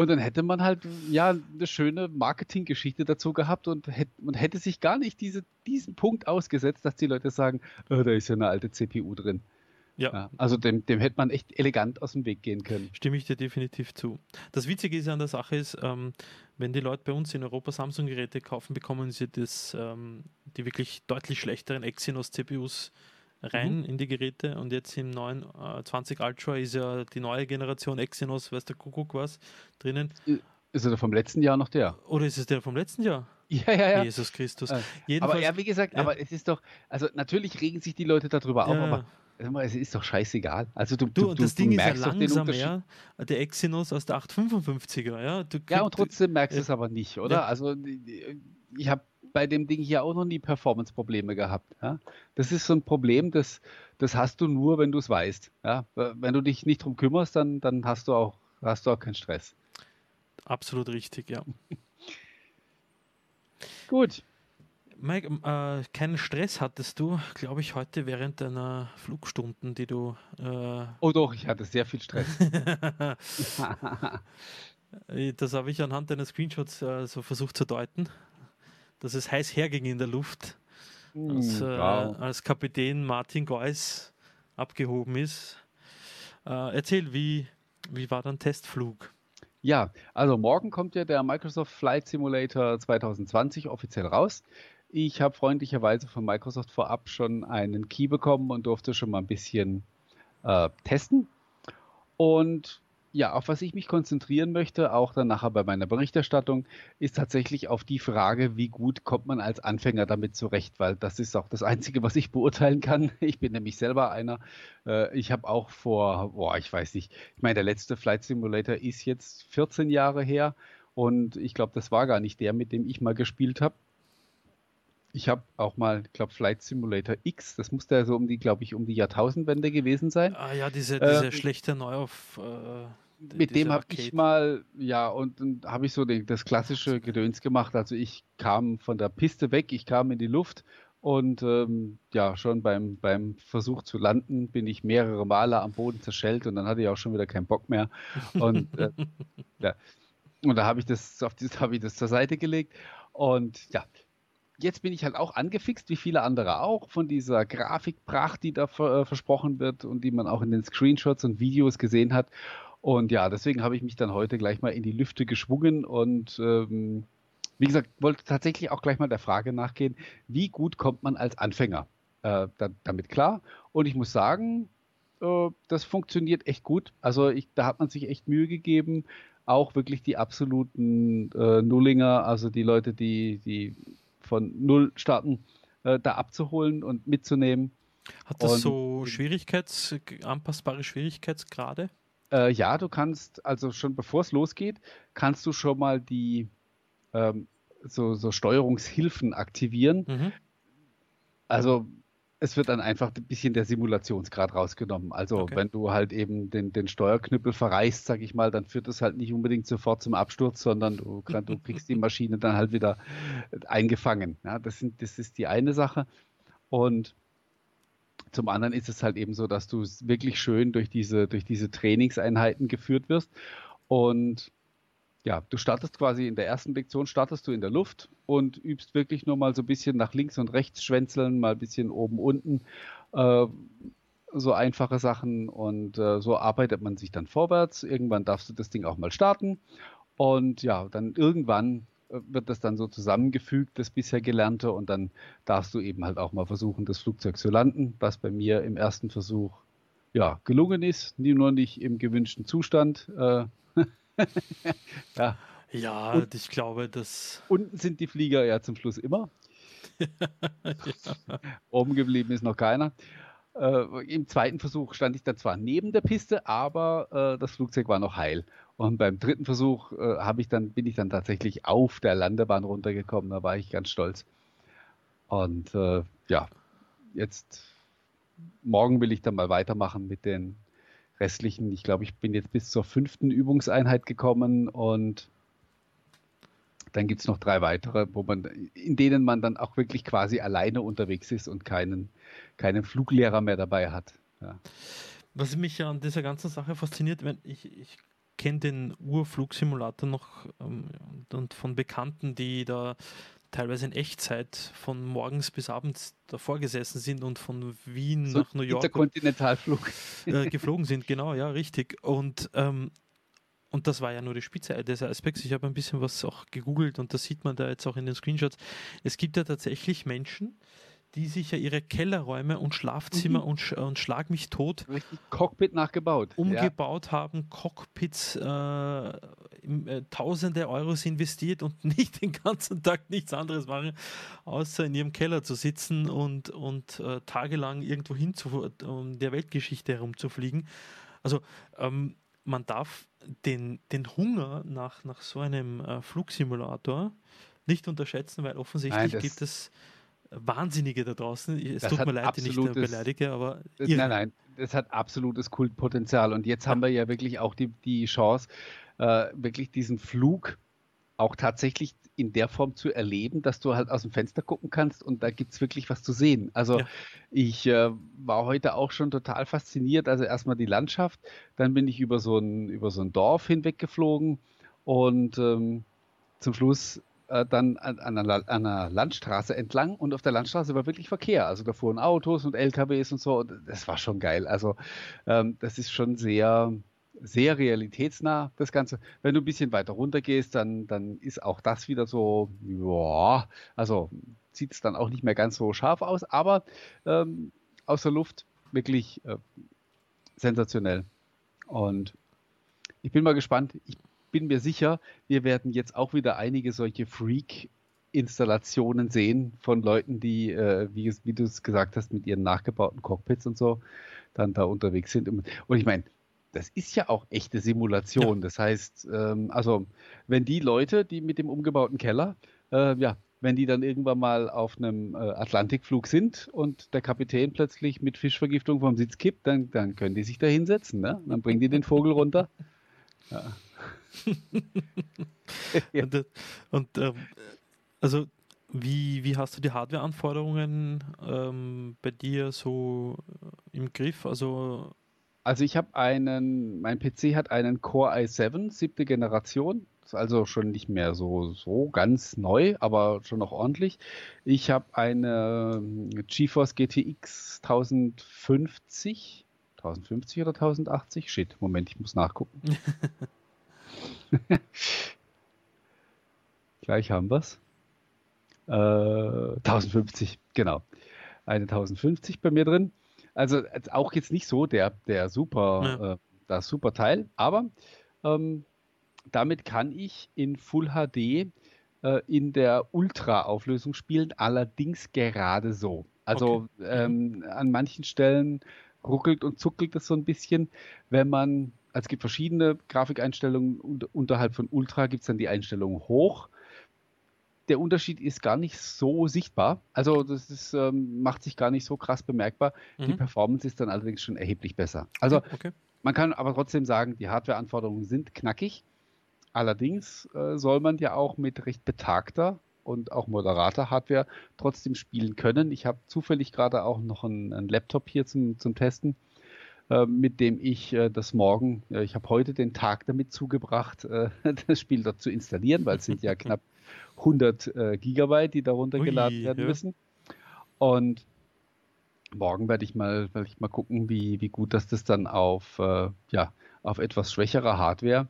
Und dann hätte man halt ja eine schöne Marketinggeschichte dazu gehabt und hätte, man hätte sich gar nicht diese, diesen Punkt ausgesetzt, dass die Leute sagen, oh, da ist ja eine alte CPU drin. Ja. ja. also dem, dem hätte man echt elegant aus dem Weg gehen können. Stimme ich dir definitiv zu. Das Witzige ist an der Sache ist, ähm, wenn die Leute bei uns in Europa Samsung-Geräte kaufen, bekommen sie das, ähm, die wirklich deutlich schlechteren Exynos-CPUs rein mhm. in die Geräte und jetzt im neuen äh, 20 Ultra ist ja die neue Generation Exynos, weiß der Kuckuck was, drinnen. Ist er vom letzten Jahr noch der? Oder ist es der vom letzten Jahr? Ja, ja, ja. Jesus Christus. Äh, aber ja, wie gesagt, ja. aber es ist doch, also natürlich regen sich die Leute darüber ja, auf, aber es ist doch scheißegal. Also du, du, du, das du Ding merkst ist ja langsam mehr, der Exynos aus der 855er, ja. Du, ja, und trotzdem merkst du es aber nicht, oder? Also ich habe bei dem Ding hier auch noch nie Performance-Probleme gehabt. Ja? Das ist so ein Problem, das, das hast du nur, wenn du es weißt. Ja? Wenn du dich nicht drum kümmerst, dann, dann hast, du auch, hast du auch keinen Stress. Absolut richtig, ja. Gut. Mike, äh, keinen Stress hattest du, glaube ich, heute während deiner Flugstunden, die du. Äh oh doch, ich hatte sehr viel Stress. das habe ich anhand deiner Screenshots äh, so versucht zu deuten dass es heiß herging in der Luft, mm, als, äh, als Kapitän Martin Geuss abgehoben ist. Äh, erzähl, wie, wie war dein Testflug? Ja, also morgen kommt ja der Microsoft Flight Simulator 2020 offiziell raus. Ich habe freundlicherweise von Microsoft vorab schon einen Key bekommen und durfte schon mal ein bisschen äh, testen. Und ja, auf was ich mich konzentrieren möchte, auch dann nachher bei meiner Berichterstattung, ist tatsächlich auf die Frage, wie gut kommt man als Anfänger damit zurecht, weil das ist auch das Einzige, was ich beurteilen kann. Ich bin nämlich selber einer. Äh, ich habe auch vor, boah, ich weiß nicht, ich meine, der letzte Flight Simulator ist jetzt 14 Jahre her und ich glaube, das war gar nicht der, mit dem ich mal gespielt habe. Ich habe auch mal, ich glaube, Flight Simulator X, das musste ja so um die, glaube ich, um die Jahrtausendwende gewesen sein. Ah ja, diese, diese äh, schlechte Neuauf. Äh, mit dem habe ich mal, ja, und dann habe ich so den, das klassische Gedöns gemacht. Also ich kam von der Piste weg, ich kam in die Luft und ähm, ja, schon beim, beim Versuch zu landen bin ich mehrere Male am Boden zerschellt und dann hatte ich auch schon wieder keinen Bock mehr. Und, äh, ja. und da habe ich das, auf dieses habe ich das zur Seite gelegt. Und ja, jetzt bin ich halt auch angefixt, wie viele andere auch, von dieser Grafikpracht, die da äh, versprochen wird und die man auch in den Screenshots und Videos gesehen hat. Und ja, deswegen habe ich mich dann heute gleich mal in die Lüfte geschwungen und ähm, wie gesagt, wollte tatsächlich auch gleich mal der Frage nachgehen, wie gut kommt man als Anfänger äh, da, damit klar? Und ich muss sagen, äh, das funktioniert echt gut. Also ich, da hat man sich echt Mühe gegeben, auch wirklich die absoluten äh, Nullinger, also die Leute, die, die von Null starten, äh, da abzuholen und mitzunehmen. Hat das und, so Schwierigkeits, anpassbare Schwierigkeitsgrade? Äh, ja, du kannst, also schon bevor es losgeht, kannst du schon mal die ähm, so, so Steuerungshilfen aktivieren. Mhm. Also es wird dann einfach ein bisschen der Simulationsgrad rausgenommen. Also okay. wenn du halt eben den, den Steuerknüppel verreißt, sag ich mal, dann führt das halt nicht unbedingt sofort zum Absturz, sondern du, du kriegst die Maschine dann halt wieder eingefangen. Ja, das, sind, das ist die eine Sache. Und zum anderen ist es halt eben so, dass du wirklich schön durch diese, durch diese Trainingseinheiten geführt wirst. Und ja, du startest quasi in der ersten Lektion, startest du in der Luft und übst wirklich nur mal so ein bisschen nach links und rechts schwänzeln, mal ein bisschen oben, unten. Äh, so einfache Sachen und äh, so arbeitet man sich dann vorwärts. Irgendwann darfst du das Ding auch mal starten und ja, dann irgendwann äh, wird das dann so zusammengefügt, das bisher Gelernte und dann darfst du eben halt auch mal versuchen, das Flugzeug zu landen, was bei mir im ersten Versuch ja gelungen ist, nur nicht im gewünschten Zustand. Äh, ja. Ja, und, ich glaube, dass. Unten sind die Flieger ja zum Schluss immer. ja. Oben geblieben ist noch keiner. Äh, Im zweiten Versuch stand ich dann zwar neben der Piste, aber äh, das Flugzeug war noch heil. Und beim dritten Versuch äh, ich dann, bin ich dann tatsächlich auf der Landebahn runtergekommen. Da war ich ganz stolz. Und äh, ja, jetzt morgen will ich dann mal weitermachen mit den restlichen. Ich glaube, ich bin jetzt bis zur fünften Übungseinheit gekommen und dann gibt es noch drei weitere, wo man, in denen man dann auch wirklich quasi alleine unterwegs ist und keinen, keinen Fluglehrer mehr dabei hat. Ja. Was mich an dieser ganzen Sache fasziniert, wenn ich, ich kenne den Urflugsimulator noch ähm, und von Bekannten, die da teilweise in Echtzeit von morgens bis abends davor gesessen sind und von Wien so nach New York Interkontinentalflug äh, geflogen sind, genau, ja, richtig. Und, ähm, und das war ja nur die Spitze des Aspekts. Ich habe ein bisschen was auch gegoogelt und das sieht man da jetzt auch in den Screenshots. Es gibt ja tatsächlich Menschen, die sich ja ihre Kellerräume und Schlafzimmer mhm. und, und Schlag mich tot Richtig Cockpit nachgebaut. Umgebaut ja. haben, Cockpits äh, tausende Euros investiert und nicht den ganzen Tag nichts anderes machen, außer in ihrem Keller zu sitzen und, und äh, tagelang irgendwo hin zu, um der Weltgeschichte herumzufliegen. Also ähm, man darf den, den Hunger nach, nach so einem äh, Flugsimulator nicht unterschätzen, weil offensichtlich Nein, gibt es Wahnsinnige da draußen. Es das tut mir leid, wenn ich da beleidige, aber. Irre. Nein, nein, es hat absolutes Kultpotenzial. Und jetzt haben wir ja wirklich auch die, die Chance, äh, wirklich diesen Flug auch tatsächlich in der Form zu erleben, dass du halt aus dem Fenster gucken kannst und da gibt es wirklich was zu sehen. Also ja. ich äh, war heute auch schon total fasziniert. Also erstmal die Landschaft, dann bin ich über so ein, über so ein Dorf hinweg geflogen und ähm, zum Schluss äh, dann an, an, einer, an, einer, Landstraße entlang und auf der Landstraße war wirklich Verkehr. Also da fuhren Autos und LKWs und so. Und das war schon geil. Also ähm, das ist schon sehr, sehr realitätsnah, das Ganze. Wenn du ein bisschen weiter runter gehst, dann, dann ist auch das wieder so, ja, also sieht es dann auch nicht mehr ganz so scharf aus, aber ähm, aus der Luft wirklich äh, sensationell. Und ich bin mal gespannt. Ich bin mir sicher, wir werden jetzt auch wieder einige solche Freak-Installationen sehen von Leuten, die, äh, wie, wie du es gesagt hast, mit ihren nachgebauten Cockpits und so dann da unterwegs sind. Und ich meine, das ist ja auch echte Simulation. Ja. Das heißt, ähm, also wenn die Leute, die mit dem umgebauten Keller, äh, ja, wenn die dann irgendwann mal auf einem äh, Atlantikflug sind und der Kapitän plötzlich mit Fischvergiftung vom Sitz kippt, dann, dann können die sich da hinsetzen. Ne? Dann bringen die den Vogel runter. Ja. ja. Und, und ähm, also wie, wie hast du die Hardware-Anforderungen ähm, bei dir so im Griff? Also, also ich habe einen, mein PC hat einen Core i7, siebte Generation. Ist also schon nicht mehr so, so ganz neu, aber schon noch ordentlich. Ich habe eine GeForce GTX 1050. 1050 oder 1080? Shit, Moment, ich muss nachgucken. Gleich haben wir es. Äh, 1050, genau. Eine 1050 bei mir drin. Also auch jetzt nicht so der, der super, ja. äh, das super Teil, aber ähm, damit kann ich in Full HD äh, in der Ultra-Auflösung spielen, allerdings gerade so. Also okay. ähm, an manchen Stellen ruckelt und zuckelt es so ein bisschen, wenn man also es gibt verschiedene Grafikeinstellungen. Unterhalb von Ultra gibt es dann die Einstellung hoch. Der Unterschied ist gar nicht so sichtbar. Also das ist, ähm, macht sich gar nicht so krass bemerkbar. Mhm. Die Performance ist dann allerdings schon erheblich besser. Also okay. man kann aber trotzdem sagen, die Hardware-Anforderungen sind knackig. Allerdings äh, soll man ja auch mit recht betagter und auch moderater Hardware trotzdem spielen können. Ich habe zufällig gerade auch noch einen, einen Laptop hier zum, zum Testen äh, mit dem ich äh, das morgen, äh, ich habe heute den Tag damit zugebracht, äh, das Spiel dort zu installieren, weil es sind ja knapp 100 äh, Gigabyte, die darunter geladen werden ja. müssen. Und morgen werde ich mal, werde ich mal gucken, wie, wie gut dass das dann auf, äh, ja, auf etwas schwächerer Hardware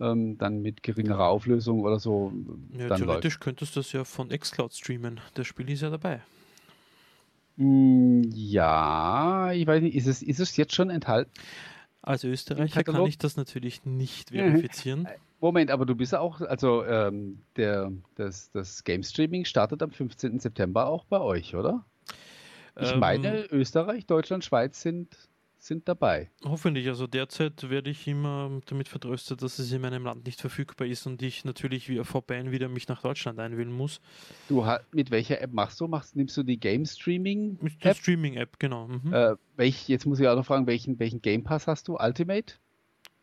ähm, dann mit geringerer Auflösung oder so. Ja, theoretisch läuft. könntest du das ja von Xcloud streamen. Das Spiel ist ja dabei. Mm, ja, ich weiß nicht, ist es, ist es jetzt schon enthalten? Als Österreicher kann ich das natürlich nicht verifizieren. Moment, aber du bist ja auch, also ähm, der, das, das Game Streaming startet am 15. September auch bei euch, oder? Ich ähm, meine, Österreich, Deutschland, Schweiz sind sind dabei. Hoffentlich. Also derzeit werde ich immer damit vertröstet, dass es in meinem Land nicht verfügbar ist und ich natürlich wie VPN wieder mich nach Deutschland einwählen muss. Du mit welcher App machst du? Machst, nimmst du die Game Streaming? Mit der Streaming App, genau. Mhm. Äh, welch, jetzt muss ich auch noch fragen, welchen, welchen Game Pass hast du? Ultimate?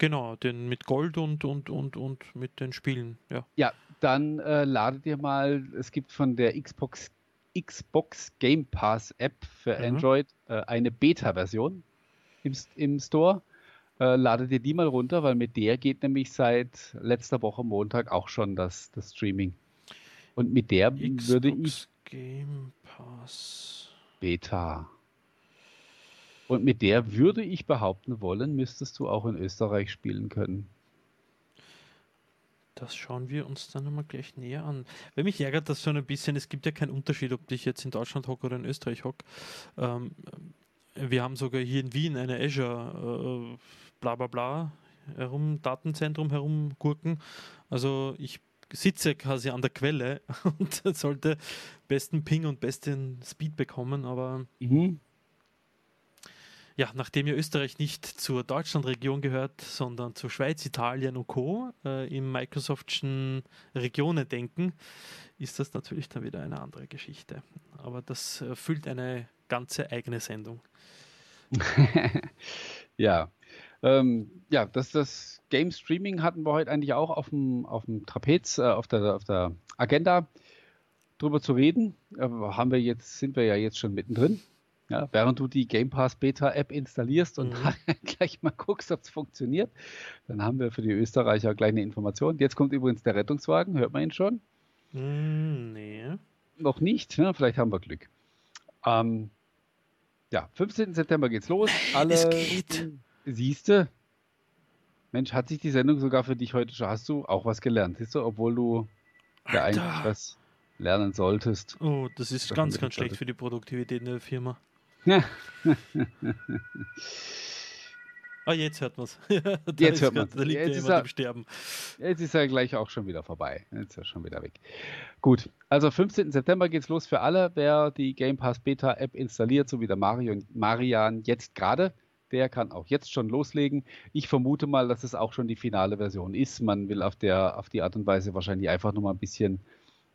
Genau, den mit Gold und, und, und, und mit den Spielen, ja. Ja, dann äh, lade dir mal, es gibt von der Xbox Xbox Game Pass App für mhm. Android äh, eine Beta-Version im, im Store. Äh, lade dir die mal runter, weil mit der geht nämlich seit letzter Woche Montag auch schon das, das Streaming. Und mit der Xbox würde ich. Game Pass. Beta. Und mit der würde ich behaupten wollen, müsstest du auch in Österreich spielen können. Das schauen wir uns dann nochmal gleich näher an. Weil mich ärgert das so ein bisschen, es gibt ja keinen Unterschied, ob ich jetzt in Deutschland hocke oder in Österreich hocke. Ähm, wir haben sogar hier in Wien eine Azure äh, bla bla bla herum, Datenzentrum herumgurken. Also ich sitze quasi an der Quelle und sollte besten Ping und besten Speed bekommen, aber mhm. Ja, nachdem ja Österreich nicht zur Deutschlandregion gehört, sondern zur Schweiz, Italien und Co. Äh, im Microsoftschen Regionen denken, ist das natürlich dann wieder eine andere Geschichte. Aber das äh, füllt eine ganze eigene Sendung. ja. Ähm, ja, das, das Game Streaming hatten wir heute eigentlich auch auf dem, auf dem Trapez, äh, auf, der, auf der Agenda drüber zu reden. Äh, haben wir jetzt, sind wir ja jetzt schon mittendrin. Ja, während du die Game Pass Beta App installierst und mhm. gleich mal guckst, ob es funktioniert, dann haben wir für die Österreicher gleich eine Information. Jetzt kommt übrigens der Rettungswagen, hört man ihn schon? Mm, nee. Noch nicht, ne? vielleicht haben wir Glück. Ähm, ja, 15. September geht's los. Alle, es geht. Siehst du? Mensch, hat sich die Sendung sogar für dich heute schon, hast du auch was gelernt, siehst du, obwohl du ja eigentlich was lernen solltest. Oh, das ist ganz, ganz schlecht für die Produktivität in der Firma. Ah, jetzt hört man es. jetzt hört man es. Da liegt jetzt ja jemand im Sterben. Jetzt ist er gleich auch schon wieder vorbei. Jetzt ist er schon wieder weg. Gut, also 15. September geht es los für alle. Wer die Game Pass Beta App installiert, so wie der Mario und Marian jetzt gerade, der kann auch jetzt schon loslegen. Ich vermute mal, dass es auch schon die finale Version ist. Man will auf, der, auf die Art und Weise wahrscheinlich einfach nur mal ein bisschen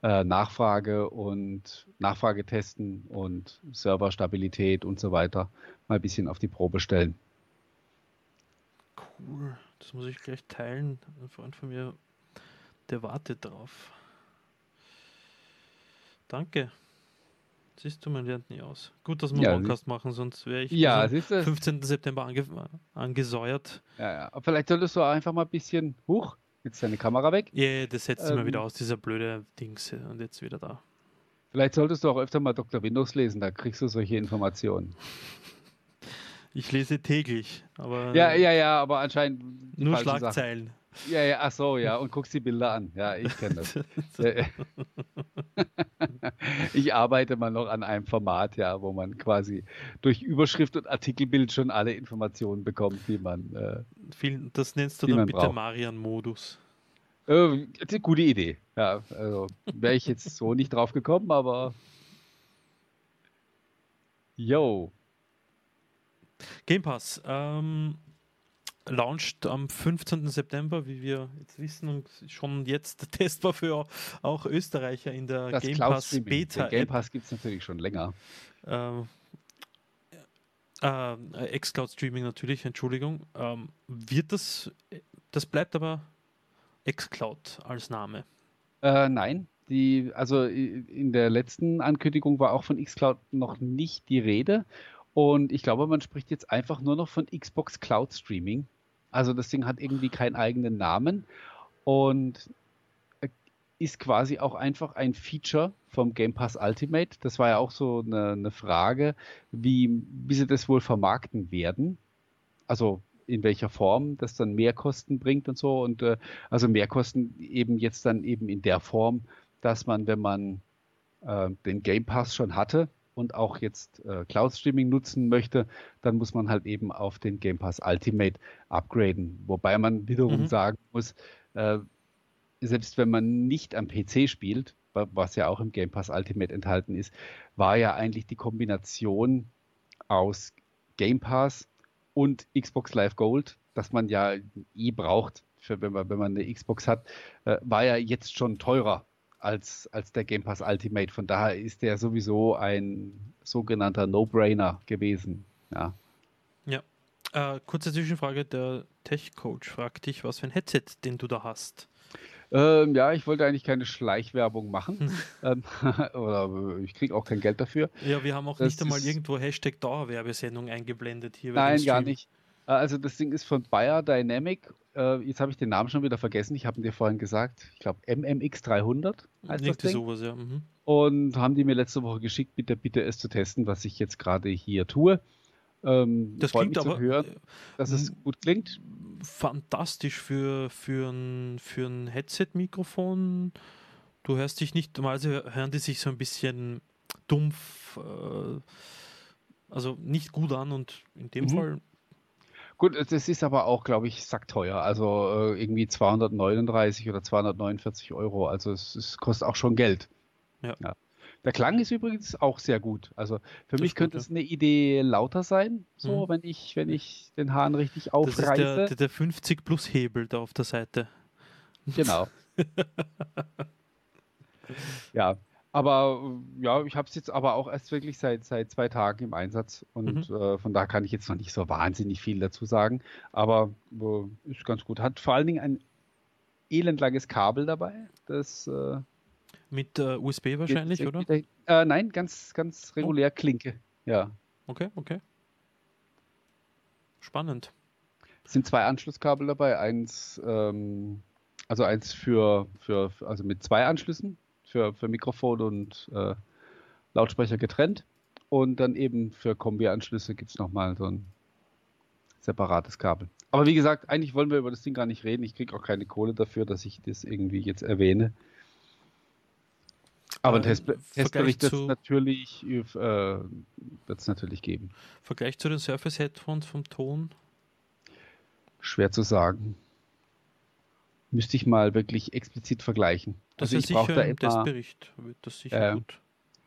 äh, Nachfrage und Nachfrage testen und Serverstabilität und so weiter mal ein bisschen auf die Probe stellen. Cool. Das muss ich gleich teilen. Ein Freund von mir, der wartet drauf. Danke. Siehst du, man lernt nie aus. Gut, dass wir ja, einen Podcast machen, sonst wäre ich ja, am 15. September ange angesäuert. Ja, ja. Vielleicht solltest du einfach mal ein bisschen hoch. Jetzt deine Kamera weg. Ja, yeah, das setzt ähm, immer wieder aus, dieser blöde Dings. Und jetzt wieder da. Vielleicht solltest du auch öfter mal Dr. Windows lesen, da kriegst du solche Informationen. Ich lese täglich, aber. Ja, ja, ja, aber anscheinend. Nur Schlagzeilen. Sachen. Ja, ja, ach so, ja, und guckst die Bilder an. Ja, ich kenne das. ich arbeite mal noch an einem Format, ja, wo man quasi durch Überschrift und Artikelbild schon alle Informationen bekommt, die man. Äh, das nennst du dann bitte Marian-Modus. Äh, gute Idee. Ja, also wäre ich jetzt so nicht drauf gekommen, aber. Yo. Game Pass ähm, launcht am 15. September, wie wir jetzt wissen, und schon jetzt testbar für auch Österreicher in der das Game Pass Beta. Den Game Pass gibt es natürlich schon länger. Ähm, äh, Xcloud Streaming natürlich, Entschuldigung. Ähm, wird das, das bleibt aber Xcloud als Name? Äh, nein, die, also in der letzten Ankündigung war auch von Xcloud noch nicht die Rede. Und ich glaube, man spricht jetzt einfach nur noch von Xbox Cloud Streaming. Also das Ding hat irgendwie keinen eigenen Namen und ist quasi auch einfach ein Feature vom Game Pass Ultimate. Das war ja auch so eine, eine Frage, wie, wie sie das wohl vermarkten werden. Also in welcher Form das dann Mehrkosten bringt und so. Und äh, also Mehrkosten eben jetzt dann eben in der Form, dass man, wenn man äh, den Game Pass schon hatte und auch jetzt äh, Cloud Streaming nutzen möchte, dann muss man halt eben auf den Game Pass Ultimate upgraden. Wobei man wiederum mhm. sagen muss, äh, selbst wenn man nicht am PC spielt, was ja auch im Game Pass Ultimate enthalten ist, war ja eigentlich die Kombination aus Game Pass und Xbox Live Gold, das man ja eh braucht, für, wenn, man, wenn man eine Xbox hat, äh, war ja jetzt schon teurer als, als der Game Pass Ultimate. Von daher ist der sowieso ein sogenannter No-Brainer gewesen. Ja. Ja. Äh, kurze Zwischenfrage: Der Tech-Coach fragt dich, was für ein Headset, den du da hast. Ähm, ja, ich wollte eigentlich keine Schleichwerbung machen. Hm. ähm, oder ich kriege auch kein Geld dafür. Ja, wir haben auch das nicht einmal irgendwo Hashtag Dauerwerbesendung eingeblendet hier. Nein, gar nicht. Äh, also das Ding ist von Bayer Dynamic. Äh, jetzt habe ich den Namen schon wieder vergessen. Ich habe ihn dir vorhin gesagt. Ich glaube MMX 300 heißt das Ding. Sowas, ja. Mhm. Und haben die mir letzte Woche geschickt, bitte, bitte es zu testen, was ich jetzt gerade hier tue. Ähm, das klingt aber, hören, dass es gut klingt. Fantastisch für, für ein, für ein Headset-Mikrofon. Du hörst dich nicht, normalerweise hören die sich so ein bisschen dumpf, äh, also nicht gut an und in dem mhm. Fall. Gut, das ist aber auch, glaube ich, sackteuer. Also äh, irgendwie 239 oder 249 Euro. Also es, es kostet auch schon Geld. Ja. ja. Der Klang ist übrigens auch sehr gut. Also für das mich könnte es eine Idee lauter sein, so mhm. wenn ich, wenn ich den Hahn richtig aufreiße. Das ist der, der 50 plus Hebel da auf der Seite. Genau. ja, aber ja, ich habe es jetzt aber auch erst wirklich seit, seit zwei Tagen im Einsatz und mhm. äh, von da kann ich jetzt noch nicht so wahnsinnig viel dazu sagen. Aber äh, ist ganz gut. Hat vor allen Dingen ein elendlanges Kabel dabei, das äh, mit äh, USB wahrscheinlich, Geht, oder? Äh, nein, ganz, ganz regulär oh. Klinke. Ja. Okay, okay. Spannend. Es sind zwei Anschlusskabel dabei, eins, ähm, also eins für, für, also mit zwei Anschlüssen für, für Mikrofon und äh, Lautsprecher getrennt. Und dann eben für Kombi-Anschlüsse gibt es nochmal so ein separates Kabel. Aber wie gesagt, eigentlich wollen wir über das Ding gar nicht reden. Ich kriege auch keine Kohle dafür, dass ich das irgendwie jetzt erwähne. Aber ein äh, Test, Testbericht wird es natürlich, äh, natürlich geben. Vergleich zu den Surface Headphones vom Ton? Schwer zu sagen. Müsste ich mal wirklich explizit vergleichen. Das also ist sicher da im Testbericht. Wird das sicher äh, gut.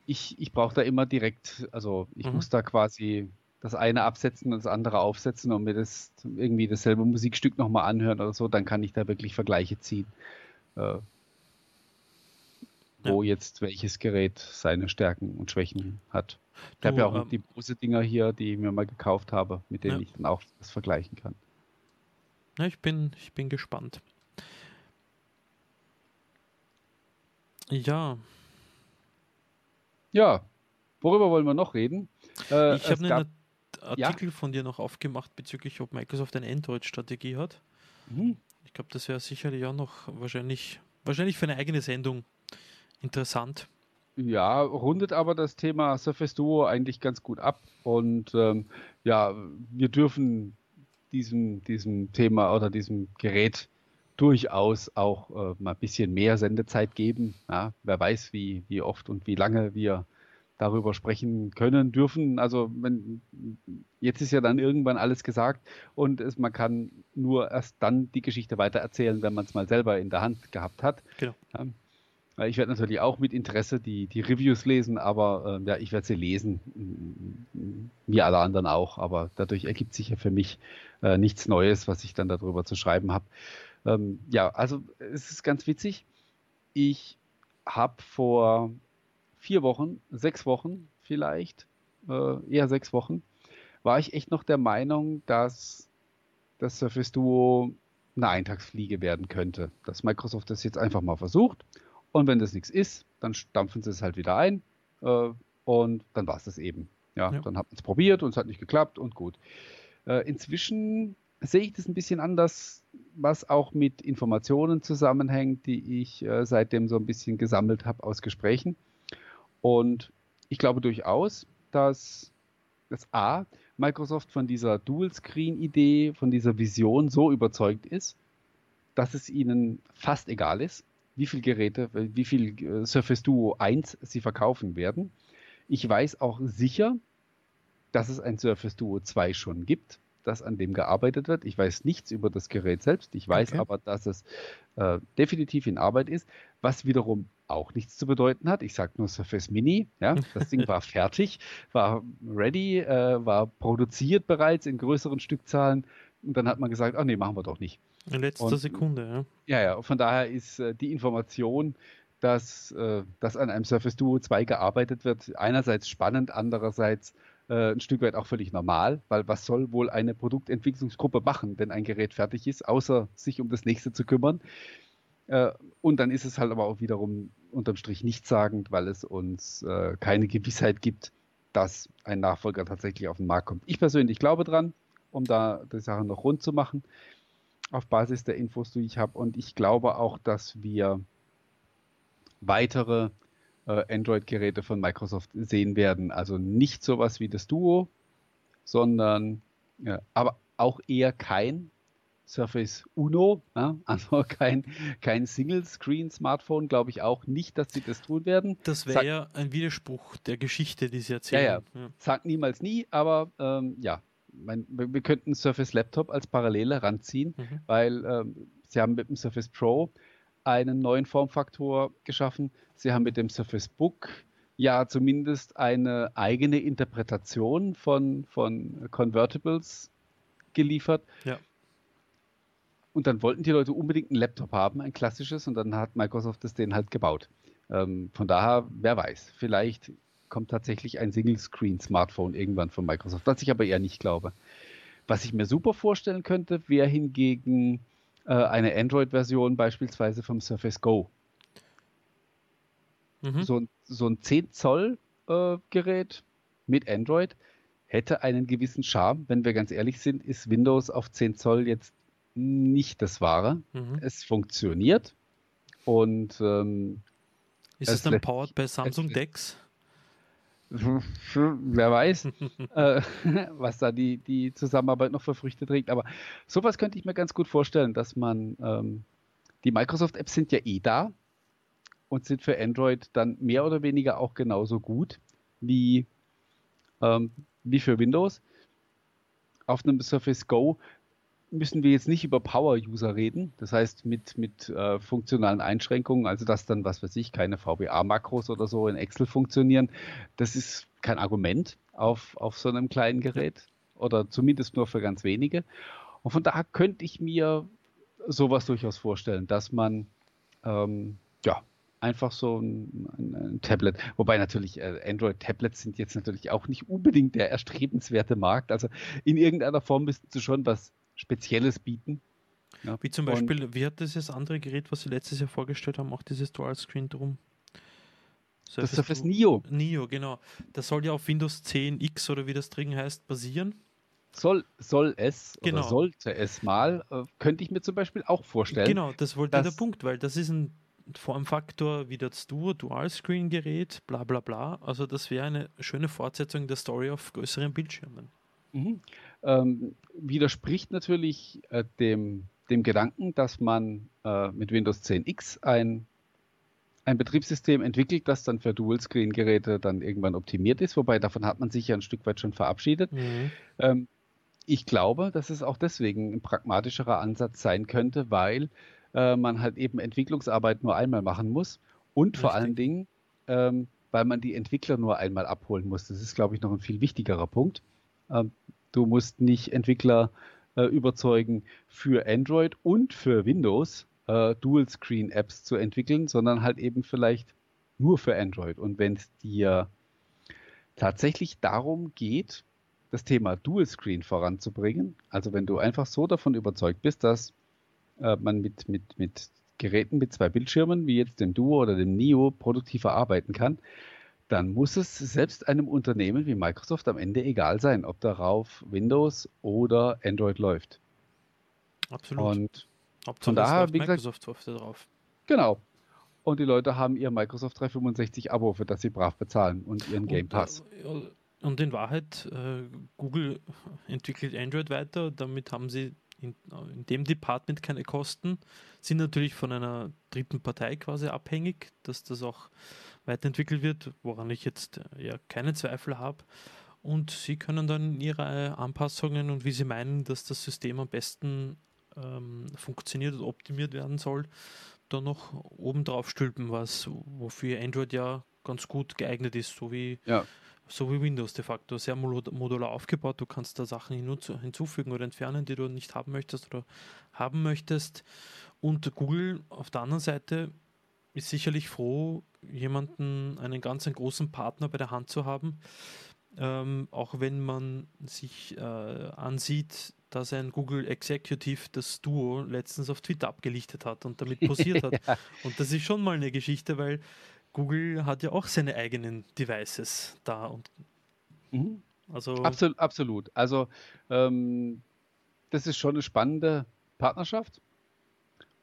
Ich, ich brauche da immer direkt, also ich mhm. muss da quasi das eine absetzen und das andere aufsetzen und mir das irgendwie dasselbe Musikstück nochmal anhören oder so, dann kann ich da wirklich Vergleiche ziehen. Äh, wo ja. jetzt welches Gerät seine Stärken und Schwächen hat. Ich habe ja auch ähm, die Bose-Dinger hier, die ich mir mal gekauft habe, mit denen ja. ich dann auch das vergleichen kann. Ja, ich bin, ich bin gespannt. Ja. Ja, worüber wollen wir noch reden? Äh, ich habe einen Artikel ja? von dir noch aufgemacht bezüglich, ob Microsoft eine Android-Strategie hat. Mhm. Ich glaube, das wäre sicherlich auch noch wahrscheinlich, wahrscheinlich für eine eigene Sendung interessant. Ja, rundet aber das Thema Surface Duo eigentlich ganz gut ab. Und ähm, ja, wir dürfen diesem, diesem Thema oder diesem Gerät durchaus auch äh, mal ein bisschen mehr Sendezeit geben. Ja, wer weiß, wie, wie oft und wie lange wir darüber sprechen können, dürfen. Also wenn, jetzt ist ja dann irgendwann alles gesagt und es, man kann nur erst dann die Geschichte weitererzählen, wenn man es mal selber in der Hand gehabt hat. Genau. Ja, ich werde natürlich auch mit Interesse die, die Reviews lesen, aber äh, ja, ich werde sie lesen, wie alle anderen auch. Aber dadurch ergibt sich ja für mich äh, nichts Neues, was ich dann darüber zu schreiben habe. Ähm, ja, also es ist ganz witzig. Ich habe vor vier Wochen, sechs Wochen vielleicht, äh, eher sechs Wochen, war ich echt noch der Meinung, dass das Surface Duo eine Eintagsfliege werden könnte. Dass Microsoft das jetzt einfach mal versucht und wenn das nichts ist, dann stampfen sie es halt wieder ein äh, und dann war es das eben. Ja, ja. dann hat man es probiert und es hat nicht geklappt und gut. Äh, inzwischen sehe ich das ein bisschen anders, was auch mit Informationen zusammenhängt, die ich äh, seitdem so ein bisschen gesammelt habe aus Gesprächen. Und ich glaube durchaus, dass das A, Microsoft von dieser Dual-Screen-Idee, von dieser Vision so überzeugt ist, dass es ihnen fast egal ist, wie viele Geräte, wie viel äh, Surface Duo 1 sie verkaufen werden. Ich weiß auch sicher, dass es ein Surface Duo 2 schon gibt dass an dem gearbeitet wird. Ich weiß nichts über das Gerät selbst. Ich weiß okay. aber, dass es äh, definitiv in Arbeit ist, was wiederum auch nichts zu bedeuten hat. Ich sage nur Surface Mini. Ja, das Ding war fertig, war ready, äh, war produziert bereits in größeren Stückzahlen. Und dann hat man gesagt, ach nee, machen wir doch nicht. In letzter und, Sekunde, ja. Ja, ja. Von daher ist äh, die Information, dass, äh, dass an einem Surface Duo 2 gearbeitet wird, einerseits spannend, andererseits äh, ein Stück weit auch völlig normal, weil was soll wohl eine Produktentwicklungsgruppe machen, wenn ein Gerät fertig ist, außer sich um das nächste zu kümmern. Äh, und dann ist es halt aber auch wiederum unterm Strich nichtssagend, weil es uns äh, keine Gewissheit gibt, dass ein Nachfolger tatsächlich auf den Markt kommt. Ich persönlich glaube dran, um da die Sache noch rund zu machen, auf Basis der Infos, die ich habe. Und ich glaube auch, dass wir weitere Android-Geräte von Microsoft sehen werden. Also nicht sowas wie das Duo, sondern ja, aber auch eher kein Surface Uno, ja, also kein, kein Single-Screen-Smartphone, glaube ich auch nicht, dass sie das tun werden. Das wäre ja ein Widerspruch der Geschichte, die sie erzählen. Ja, ja. ja. Sagt niemals nie, aber ähm, ja, mein, wir könnten Surface Laptop als Parallele ranziehen, mhm. weil ähm, sie haben mit dem Surface Pro einen neuen Formfaktor geschaffen. Sie haben mit dem Surface Book ja zumindest eine eigene Interpretation von, von Convertibles geliefert. Ja. Und dann wollten die Leute unbedingt ein Laptop haben, ein klassisches, und dann hat Microsoft das denen halt gebaut. Ähm, von daher, wer weiß, vielleicht kommt tatsächlich ein Single-Screen-Smartphone irgendwann von Microsoft, was ich aber eher nicht glaube. Was ich mir super vorstellen könnte, wäre hingegen äh, eine Android-Version beispielsweise vom Surface Go. Mhm. So, so, ein 10 Zoll äh, Gerät mit Android hätte einen gewissen Charme. Wenn wir ganz ehrlich sind, ist Windows auf 10 Zoll jetzt nicht das Wahre. Mhm. Es funktioniert und ähm, ist es dann powered bei Samsung Dex? Wer weiß, äh, was da die, die Zusammenarbeit noch für Früchte trägt. Aber sowas könnte ich mir ganz gut vorstellen, dass man, ähm, die Microsoft-Apps sind ja eh da und sind für Android dann mehr oder weniger auch genauso gut wie, ähm, wie für Windows. Auf einem Surface Go müssen wir jetzt nicht über Power-User reden, das heißt mit, mit äh, funktionalen Einschränkungen, also dass dann, was weiß ich, keine VBA-Makros oder so in Excel funktionieren. Das ist kein Argument auf, auf so einem kleinen Gerät oder zumindest nur für ganz wenige. Und von daher könnte ich mir sowas durchaus vorstellen, dass man ähm, ja, einfach so ein, ein, Tablet. Wobei natürlich äh, Android-Tablets sind jetzt natürlich auch nicht unbedingt der erstrebenswerte Markt. Also in irgendeiner Form müssten sie schon was Spezielles bieten. Ja. Wie zum Beispiel, und, wie hat das andere Gerät, was Sie letztes Jahr vorgestellt haben, auch dieses Dual Screen drum? Surface das Surface Neo. Neo, genau. Das soll ja auf Windows 10 X oder wie das drin heißt, basieren. Soll, soll es genau. oder sollte es mal, äh, könnte ich mir zum Beispiel auch vorstellen. Genau, das wollte der Punkt, weil das ist ein Formfaktor wie das Duo, Dual-Screen-Gerät, bla bla bla. Also das wäre eine schöne Fortsetzung der Story auf größeren Bildschirmen. Mhm ähm, widerspricht natürlich äh, dem, dem Gedanken, dass man äh, mit Windows 10X ein, ein Betriebssystem entwickelt, das dann für Dual-Screen-Geräte dann irgendwann optimiert ist, wobei davon hat man sich ja ein Stück weit schon verabschiedet. Mhm. Ähm, ich glaube, dass es auch deswegen ein pragmatischerer Ansatz sein könnte, weil äh, man halt eben Entwicklungsarbeit nur einmal machen muss und Richtig. vor allen Dingen, ähm, weil man die Entwickler nur einmal abholen muss. Das ist, glaube ich, noch ein viel wichtigerer Punkt. Ähm, Du musst nicht Entwickler äh, überzeugen, für Android und für Windows äh, Dual-Screen-Apps zu entwickeln, sondern halt eben vielleicht nur für Android. Und wenn es dir tatsächlich darum geht, das Thema Dual-Screen voranzubringen, also wenn du einfach so davon überzeugt bist, dass äh, man mit, mit, mit Geräten mit zwei Bildschirmen, wie jetzt dem Duo oder dem Neo, produktiver arbeiten kann, dann muss es selbst einem Unternehmen wie Microsoft am Ende egal sein, ob darauf Windows oder Android läuft. Absolut. Und Hauptsache von daher, wie gesagt, Microsoft Software drauf. Genau. Und die Leute haben ihr Microsoft 365 Abo, für das sie brav bezahlen und ihren Game äh, Pass. Und, und in Wahrheit, äh, Google entwickelt Android weiter, damit haben sie in, in, dem Department keine Kosten, sind natürlich von einer dritten Partei quasi abhängig, dass das auch weiterentwickelt wird, woran ich jetzt äh, ja keine Zweifel habe. Und sie können dann ihre Anpassungen und wie sie meinen, dass das System am besten ähm, funktioniert und optimiert werden soll, dann noch oben drauf stülpen, was wofür Android ja ganz gut geeignet ist, so wie, ja. so wie Windows de facto. Sehr modular aufgebaut. Du kannst da Sachen hinzufügen oder entfernen, die du nicht haben möchtest oder haben möchtest. Und Google auf der anderen Seite ist sicherlich froh, jemanden, einen ganz großen Partner bei der Hand zu haben. Ähm, auch wenn man sich äh, ansieht, dass ein Google Executive das Duo letztens auf Twitter abgelichtet hat und damit posiert hat. ja. Und das ist schon mal eine Geschichte, weil Google hat ja auch seine eigenen Devices da und mhm. also absolut, absolut. Also ähm, das ist schon eine spannende Partnerschaft.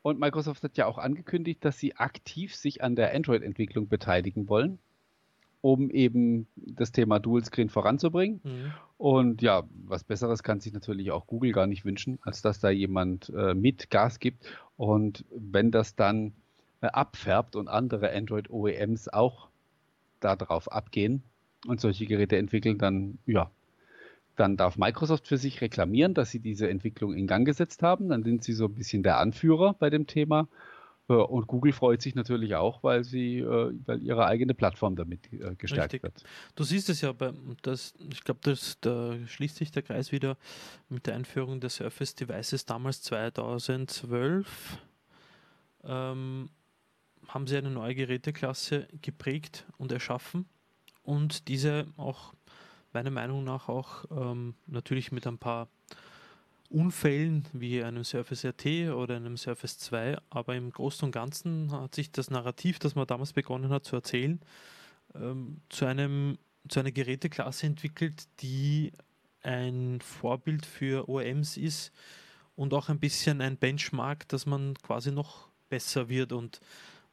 Und Microsoft hat ja auch angekündigt, dass sie aktiv sich an der Android-Entwicklung beteiligen wollen um eben das Thema Dual Screen voranzubringen. Mhm. Und ja, was Besseres kann sich natürlich auch Google gar nicht wünschen, als dass da jemand äh, mit Gas gibt. Und wenn das dann äh, abfärbt und andere Android OEMs auch darauf abgehen und solche Geräte entwickeln, dann ja, dann darf Microsoft für sich reklamieren, dass sie diese Entwicklung in Gang gesetzt haben. Dann sind sie so ein bisschen der Anführer bei dem Thema. Und Google freut sich natürlich auch, weil sie, äh, weil ihre eigene Plattform damit äh, gestärkt Richtig. wird. Du siehst es ja, bei, das, ich glaube, da schließt sich der Kreis wieder mit der Einführung der Surface Devices damals 2012. Ähm, haben sie eine neue Geräteklasse geprägt und erschaffen und diese auch meiner Meinung nach auch ähm, natürlich mit ein paar Unfällen wie einem Surface RT oder einem Surface 2, aber im Großen und Ganzen hat sich das Narrativ, das man damals begonnen hat zu erzählen, ähm, zu, einem, zu einer Geräteklasse entwickelt, die ein Vorbild für OEMs ist und auch ein bisschen ein Benchmark, dass man quasi noch besser wird. Und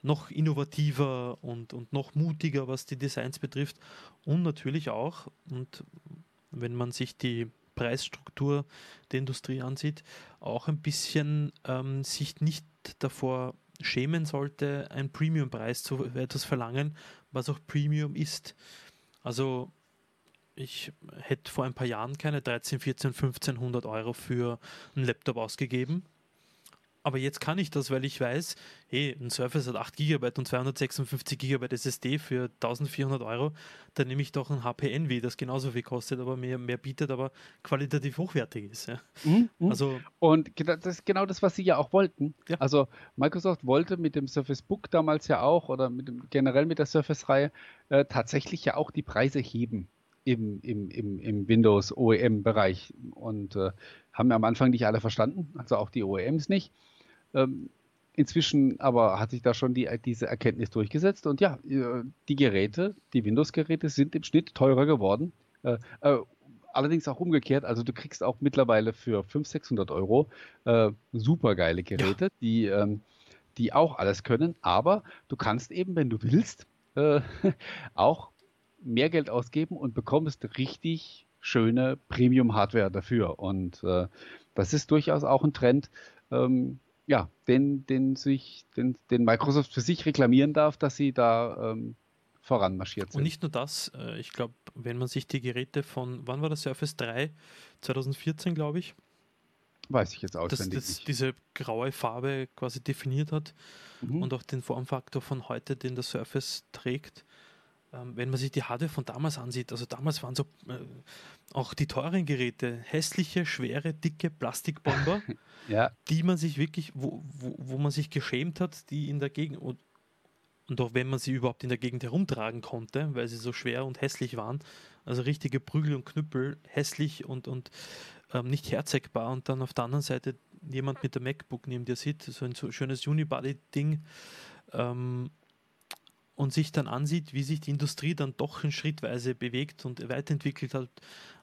noch innovativer und, und noch mutiger, was die Designs betrifft. Und natürlich auch, und wenn man sich die Preisstruktur der Industrie ansieht, auch ein bisschen ähm, sich nicht davor schämen sollte, einen Premium-Preis zu etwas verlangen, was auch Premium ist. Also ich hätte vor ein paar Jahren keine 13, 14, 1500 Euro für einen Laptop ausgegeben. Aber jetzt kann ich das, weil ich weiß, hey, ein Surface hat 8 GB und 256 GB SSD für 1400 Euro. Dann nehme ich doch ein HP Envy, das genauso viel kostet, aber mehr, mehr bietet, aber qualitativ hochwertig ist. Ja. Mhm, mhm. also, und das ist genau das, was sie ja auch wollten. Ja. Also Microsoft wollte mit dem Surface Book damals ja auch oder mit dem, generell mit der Surface-Reihe äh, tatsächlich ja auch die Preise heben im, im, im, im Windows OEM-Bereich und äh, haben am Anfang nicht alle verstanden, also auch die OEMs nicht. Ähm, inzwischen aber hat sich da schon die, diese Erkenntnis durchgesetzt und ja, äh, die Geräte, die Windows-Geräte sind im Schnitt teurer geworden. Äh, äh, allerdings auch umgekehrt, also du kriegst auch mittlerweile für 500, 600 Euro äh, super geile Geräte, ja. die, ähm, die auch alles können, aber du kannst eben, wenn du willst, äh, auch mehr Geld ausgeben und bekommst richtig schöne Premium-Hardware dafür. Und äh, das ist durchaus auch ein Trend, ähm, ja, den, den sich, den, den Microsoft für sich reklamieren darf, dass sie da ähm, voranmarschiert sind. Und nicht nur das, äh, ich glaube, wenn man sich die Geräte von, wann war das Surface 3? 2014, glaube ich. Weiß ich jetzt auswendig dass, das diese graue Farbe quasi definiert hat mhm. und auch den Formfaktor von heute, den der Surface trägt. Ähm, wenn man sich die Hardware von damals ansieht, also damals waren so äh, auch die teuren Geräte hässliche, schwere, dicke Plastikbomber, ja. die man sich wirklich, wo, wo, wo man sich geschämt hat, die in der Gegend und, und auch wenn man sie überhaupt in der Gegend herumtragen konnte, weil sie so schwer und hässlich waren, also richtige Prügel und Knüppel, hässlich und, und ähm, nicht herzeigbar und dann auf der anderen Seite jemand mit der MacBook neben dir sieht, so ein so schönes Unibody-Ding, ähm, und sich dann ansieht, wie sich die Industrie dann doch in schrittweise bewegt und weiterentwickelt hat.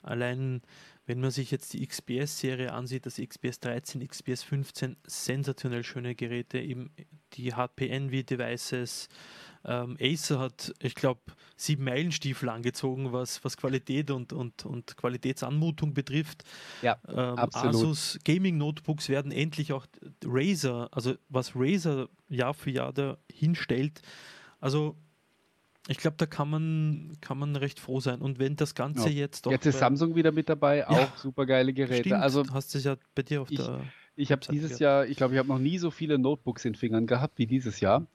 Allein wenn man sich jetzt die XPS-Serie ansieht, das XPS 13, XPS 15, sensationell schöne Geräte, eben die HP Envy Devices. Ähm, Acer hat, ich glaube, sieben Meilenstiefel angezogen, was, was Qualität und, und, und Qualitätsanmutung betrifft. Ja, ähm, absolut. Asus Gaming Notebooks werden endlich auch Razer, also was Razer Jahr für Jahr da hinstellt, also ich glaube, da kann man, kann man recht froh sein. Und wenn das Ganze ja. jetzt doch. Jetzt ist Samsung wieder mit dabei, auch ja, super geile Geräte. Stimmt, also hast du es ja bei dir auf ich, der. Ich habe dieses gehabt. Jahr, ich glaube, ich habe noch nie so viele Notebooks in Fingern gehabt wie dieses Jahr.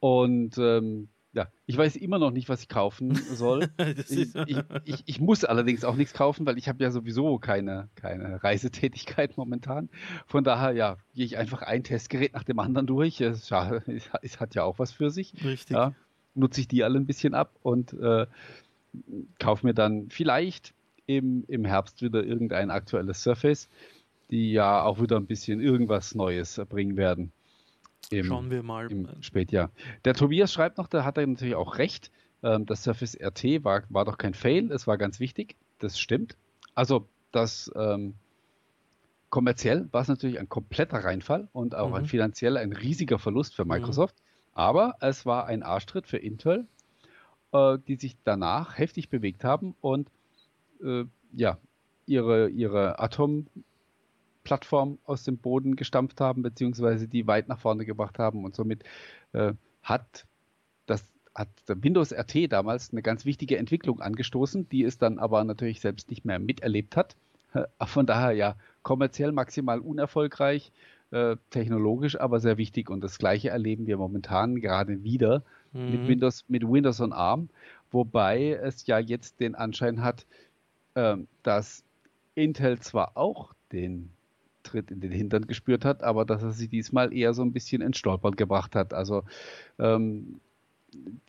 Und ähm, ja, ich weiß immer noch nicht, was ich kaufen soll. ich, ich, ich, ich, muss allerdings auch nichts kaufen, weil ich habe ja sowieso keine, keine Reisetätigkeit momentan. Von daher, ja, gehe ich einfach ein Testgerät nach dem anderen durch. Es, es hat ja auch was für sich. Richtig. Ja, nutze ich die alle ein bisschen ab und äh, kaufe mir dann vielleicht im, im Herbst wieder irgendein aktuelles Surface, die ja auch wieder ein bisschen irgendwas Neues bringen werden. Im, Schauen wir mal. Im Spätjahr. Der Tobias schreibt noch, da hat er natürlich auch recht. Ähm, das Surface RT war, war doch kein Fail, es war ganz wichtig. Das stimmt. Also, das ähm, kommerziell war es natürlich ein kompletter Reinfall und auch mhm. ein finanziell ein riesiger Verlust für mhm. Microsoft. Mhm. Aber es war ein Arschtritt für Intel, äh, die sich danach heftig bewegt haben und äh, ja, ihre, ihre Atom-Plattform aus dem Boden gestampft haben, beziehungsweise die weit nach vorne gebracht haben. Und somit äh, hat das hat Windows RT damals eine ganz wichtige Entwicklung angestoßen, die es dann aber natürlich selbst nicht mehr miterlebt hat. Von daher ja kommerziell maximal unerfolgreich, äh, technologisch aber sehr wichtig. Und das Gleiche erleben wir momentan gerade wieder mhm. mit, Windows, mit Windows on ARM, wobei es ja jetzt den Anschein hat, äh, dass Intel zwar auch den Tritt in den Hintern gespürt hat, aber dass er sich diesmal eher so ein bisschen ins Stolpern gebracht hat. Also ähm,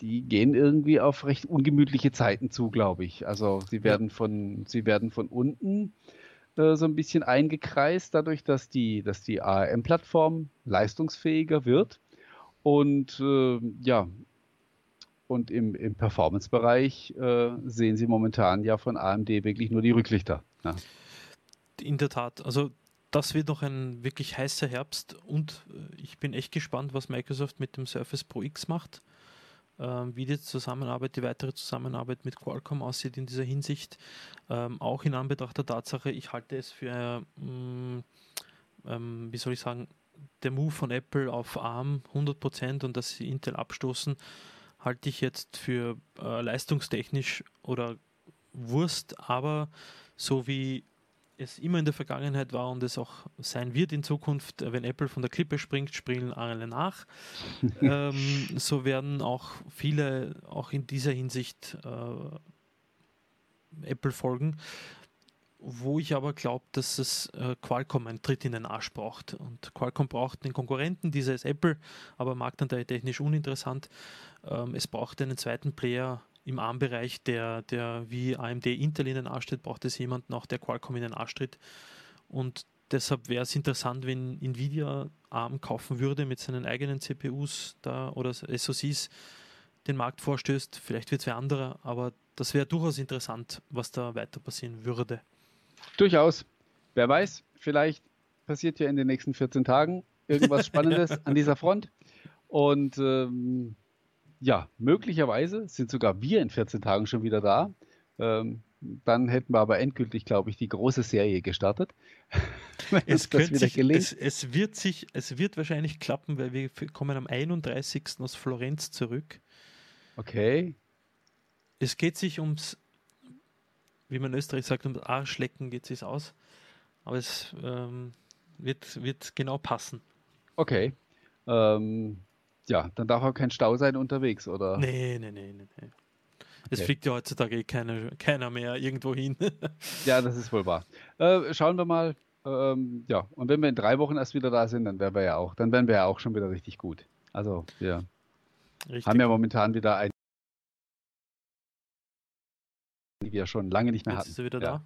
die gehen irgendwie auf recht ungemütliche Zeiten zu, glaube ich. Also sie werden von, sie werden von unten äh, so ein bisschen eingekreist, dadurch, dass die, dass die ARM-Plattform leistungsfähiger wird. Und äh, ja, und im, im Performance-Bereich äh, sehen Sie momentan ja von AMD wirklich nur die Rücklichter. Ja. In der Tat, also das wird noch ein wirklich heißer Herbst und äh, ich bin echt gespannt, was Microsoft mit dem Surface Pro X macht. Ähm, wie die Zusammenarbeit, die weitere Zusammenarbeit mit Qualcomm aussieht in dieser Hinsicht. Ähm, auch in Anbetracht der Tatsache, ich halte es für, mm, ähm, wie soll ich sagen, der Move von Apple auf ARM 100% und dass sie Intel abstoßen, halte ich jetzt für äh, leistungstechnisch oder Wurst, aber so wie es immer in der Vergangenheit war und es auch sein wird in Zukunft, äh, wenn Apple von der Klippe springt, springen alle nach. ähm, so werden auch viele auch in dieser Hinsicht äh, Apple folgen. Wo ich aber glaube, dass es äh, Qualcomm einen Tritt in den Arsch braucht. Und Qualcomm braucht einen Konkurrenten, dieser ist Apple, aber marktanteil technisch uninteressant. Ähm, es braucht einen zweiten Player, im ARM-Bereich, der, der wie AMD Intel in den Arsch tritt, braucht es jemanden auch, der Qualcomm in den Arsch tritt. Und deshalb wäre es interessant, wenn Nvidia ARM kaufen würde mit seinen eigenen CPUs da oder SoCs den Markt vorstößt. Vielleicht wird es wer anderer, aber das wäre durchaus interessant, was da weiter passieren würde. Durchaus. Wer weiß, vielleicht passiert ja in den nächsten 14 Tagen irgendwas Spannendes an dieser Front. Und ähm, ja, möglicherweise sind sogar wir in 14 Tagen schon wieder da. Ähm, dann hätten wir aber endgültig, glaube ich, die große Serie gestartet. es, sich, es, es, wird sich, es wird wahrscheinlich klappen, weil wir kommen am 31. aus Florenz zurück. Okay. Es geht sich ums, wie man in Österreich sagt, ums Arschlecken geht es aus. Aber es ähm, wird, wird genau passen. Okay. Ähm, ja, dann darf auch kein Stau sein unterwegs, oder? Nee, nee, nee, nee. nee. Es fliegt ja heutzutage eh keine, keiner mehr irgendwo hin. ja, das ist wohl wahr. Äh, schauen wir mal. Ähm, ja, und wenn wir in drei Wochen erst wieder da sind, dann wären wir ja auch, dann wären wir ja auch schon wieder richtig gut. Also wir richtig. haben ja momentan wieder ein, die wir schon lange nicht mehr Jetzt hatten. Ist er wieder ja. da?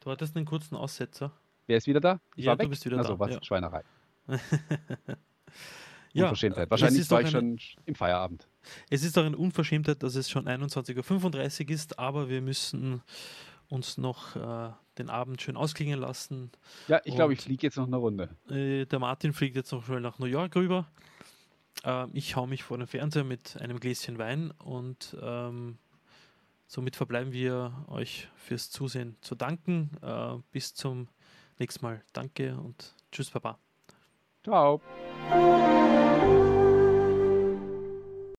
Du hattest einen kurzen Aussetzer. Wer ist wieder da? Ich ja, du bist wieder also, da. was ja. Schweinerei. ja, Unverschämtheit. Wahrscheinlich war ich schon im Feierabend. Es ist auch eine Unverschämtheit, dass es schon 21.35 Uhr ist, aber wir müssen uns noch äh, den Abend schön ausklingen lassen. Ja, ich glaube, ich fliege jetzt noch eine Runde. Äh, der Martin fliegt jetzt noch schnell nach New York rüber. Äh, ich hau mich vor den Fernseher mit einem Gläschen Wein und ähm, somit verbleiben wir euch fürs Zusehen zu danken. Äh, bis zum nächsten Mal. Danke und tschüss, Papa. Ciao.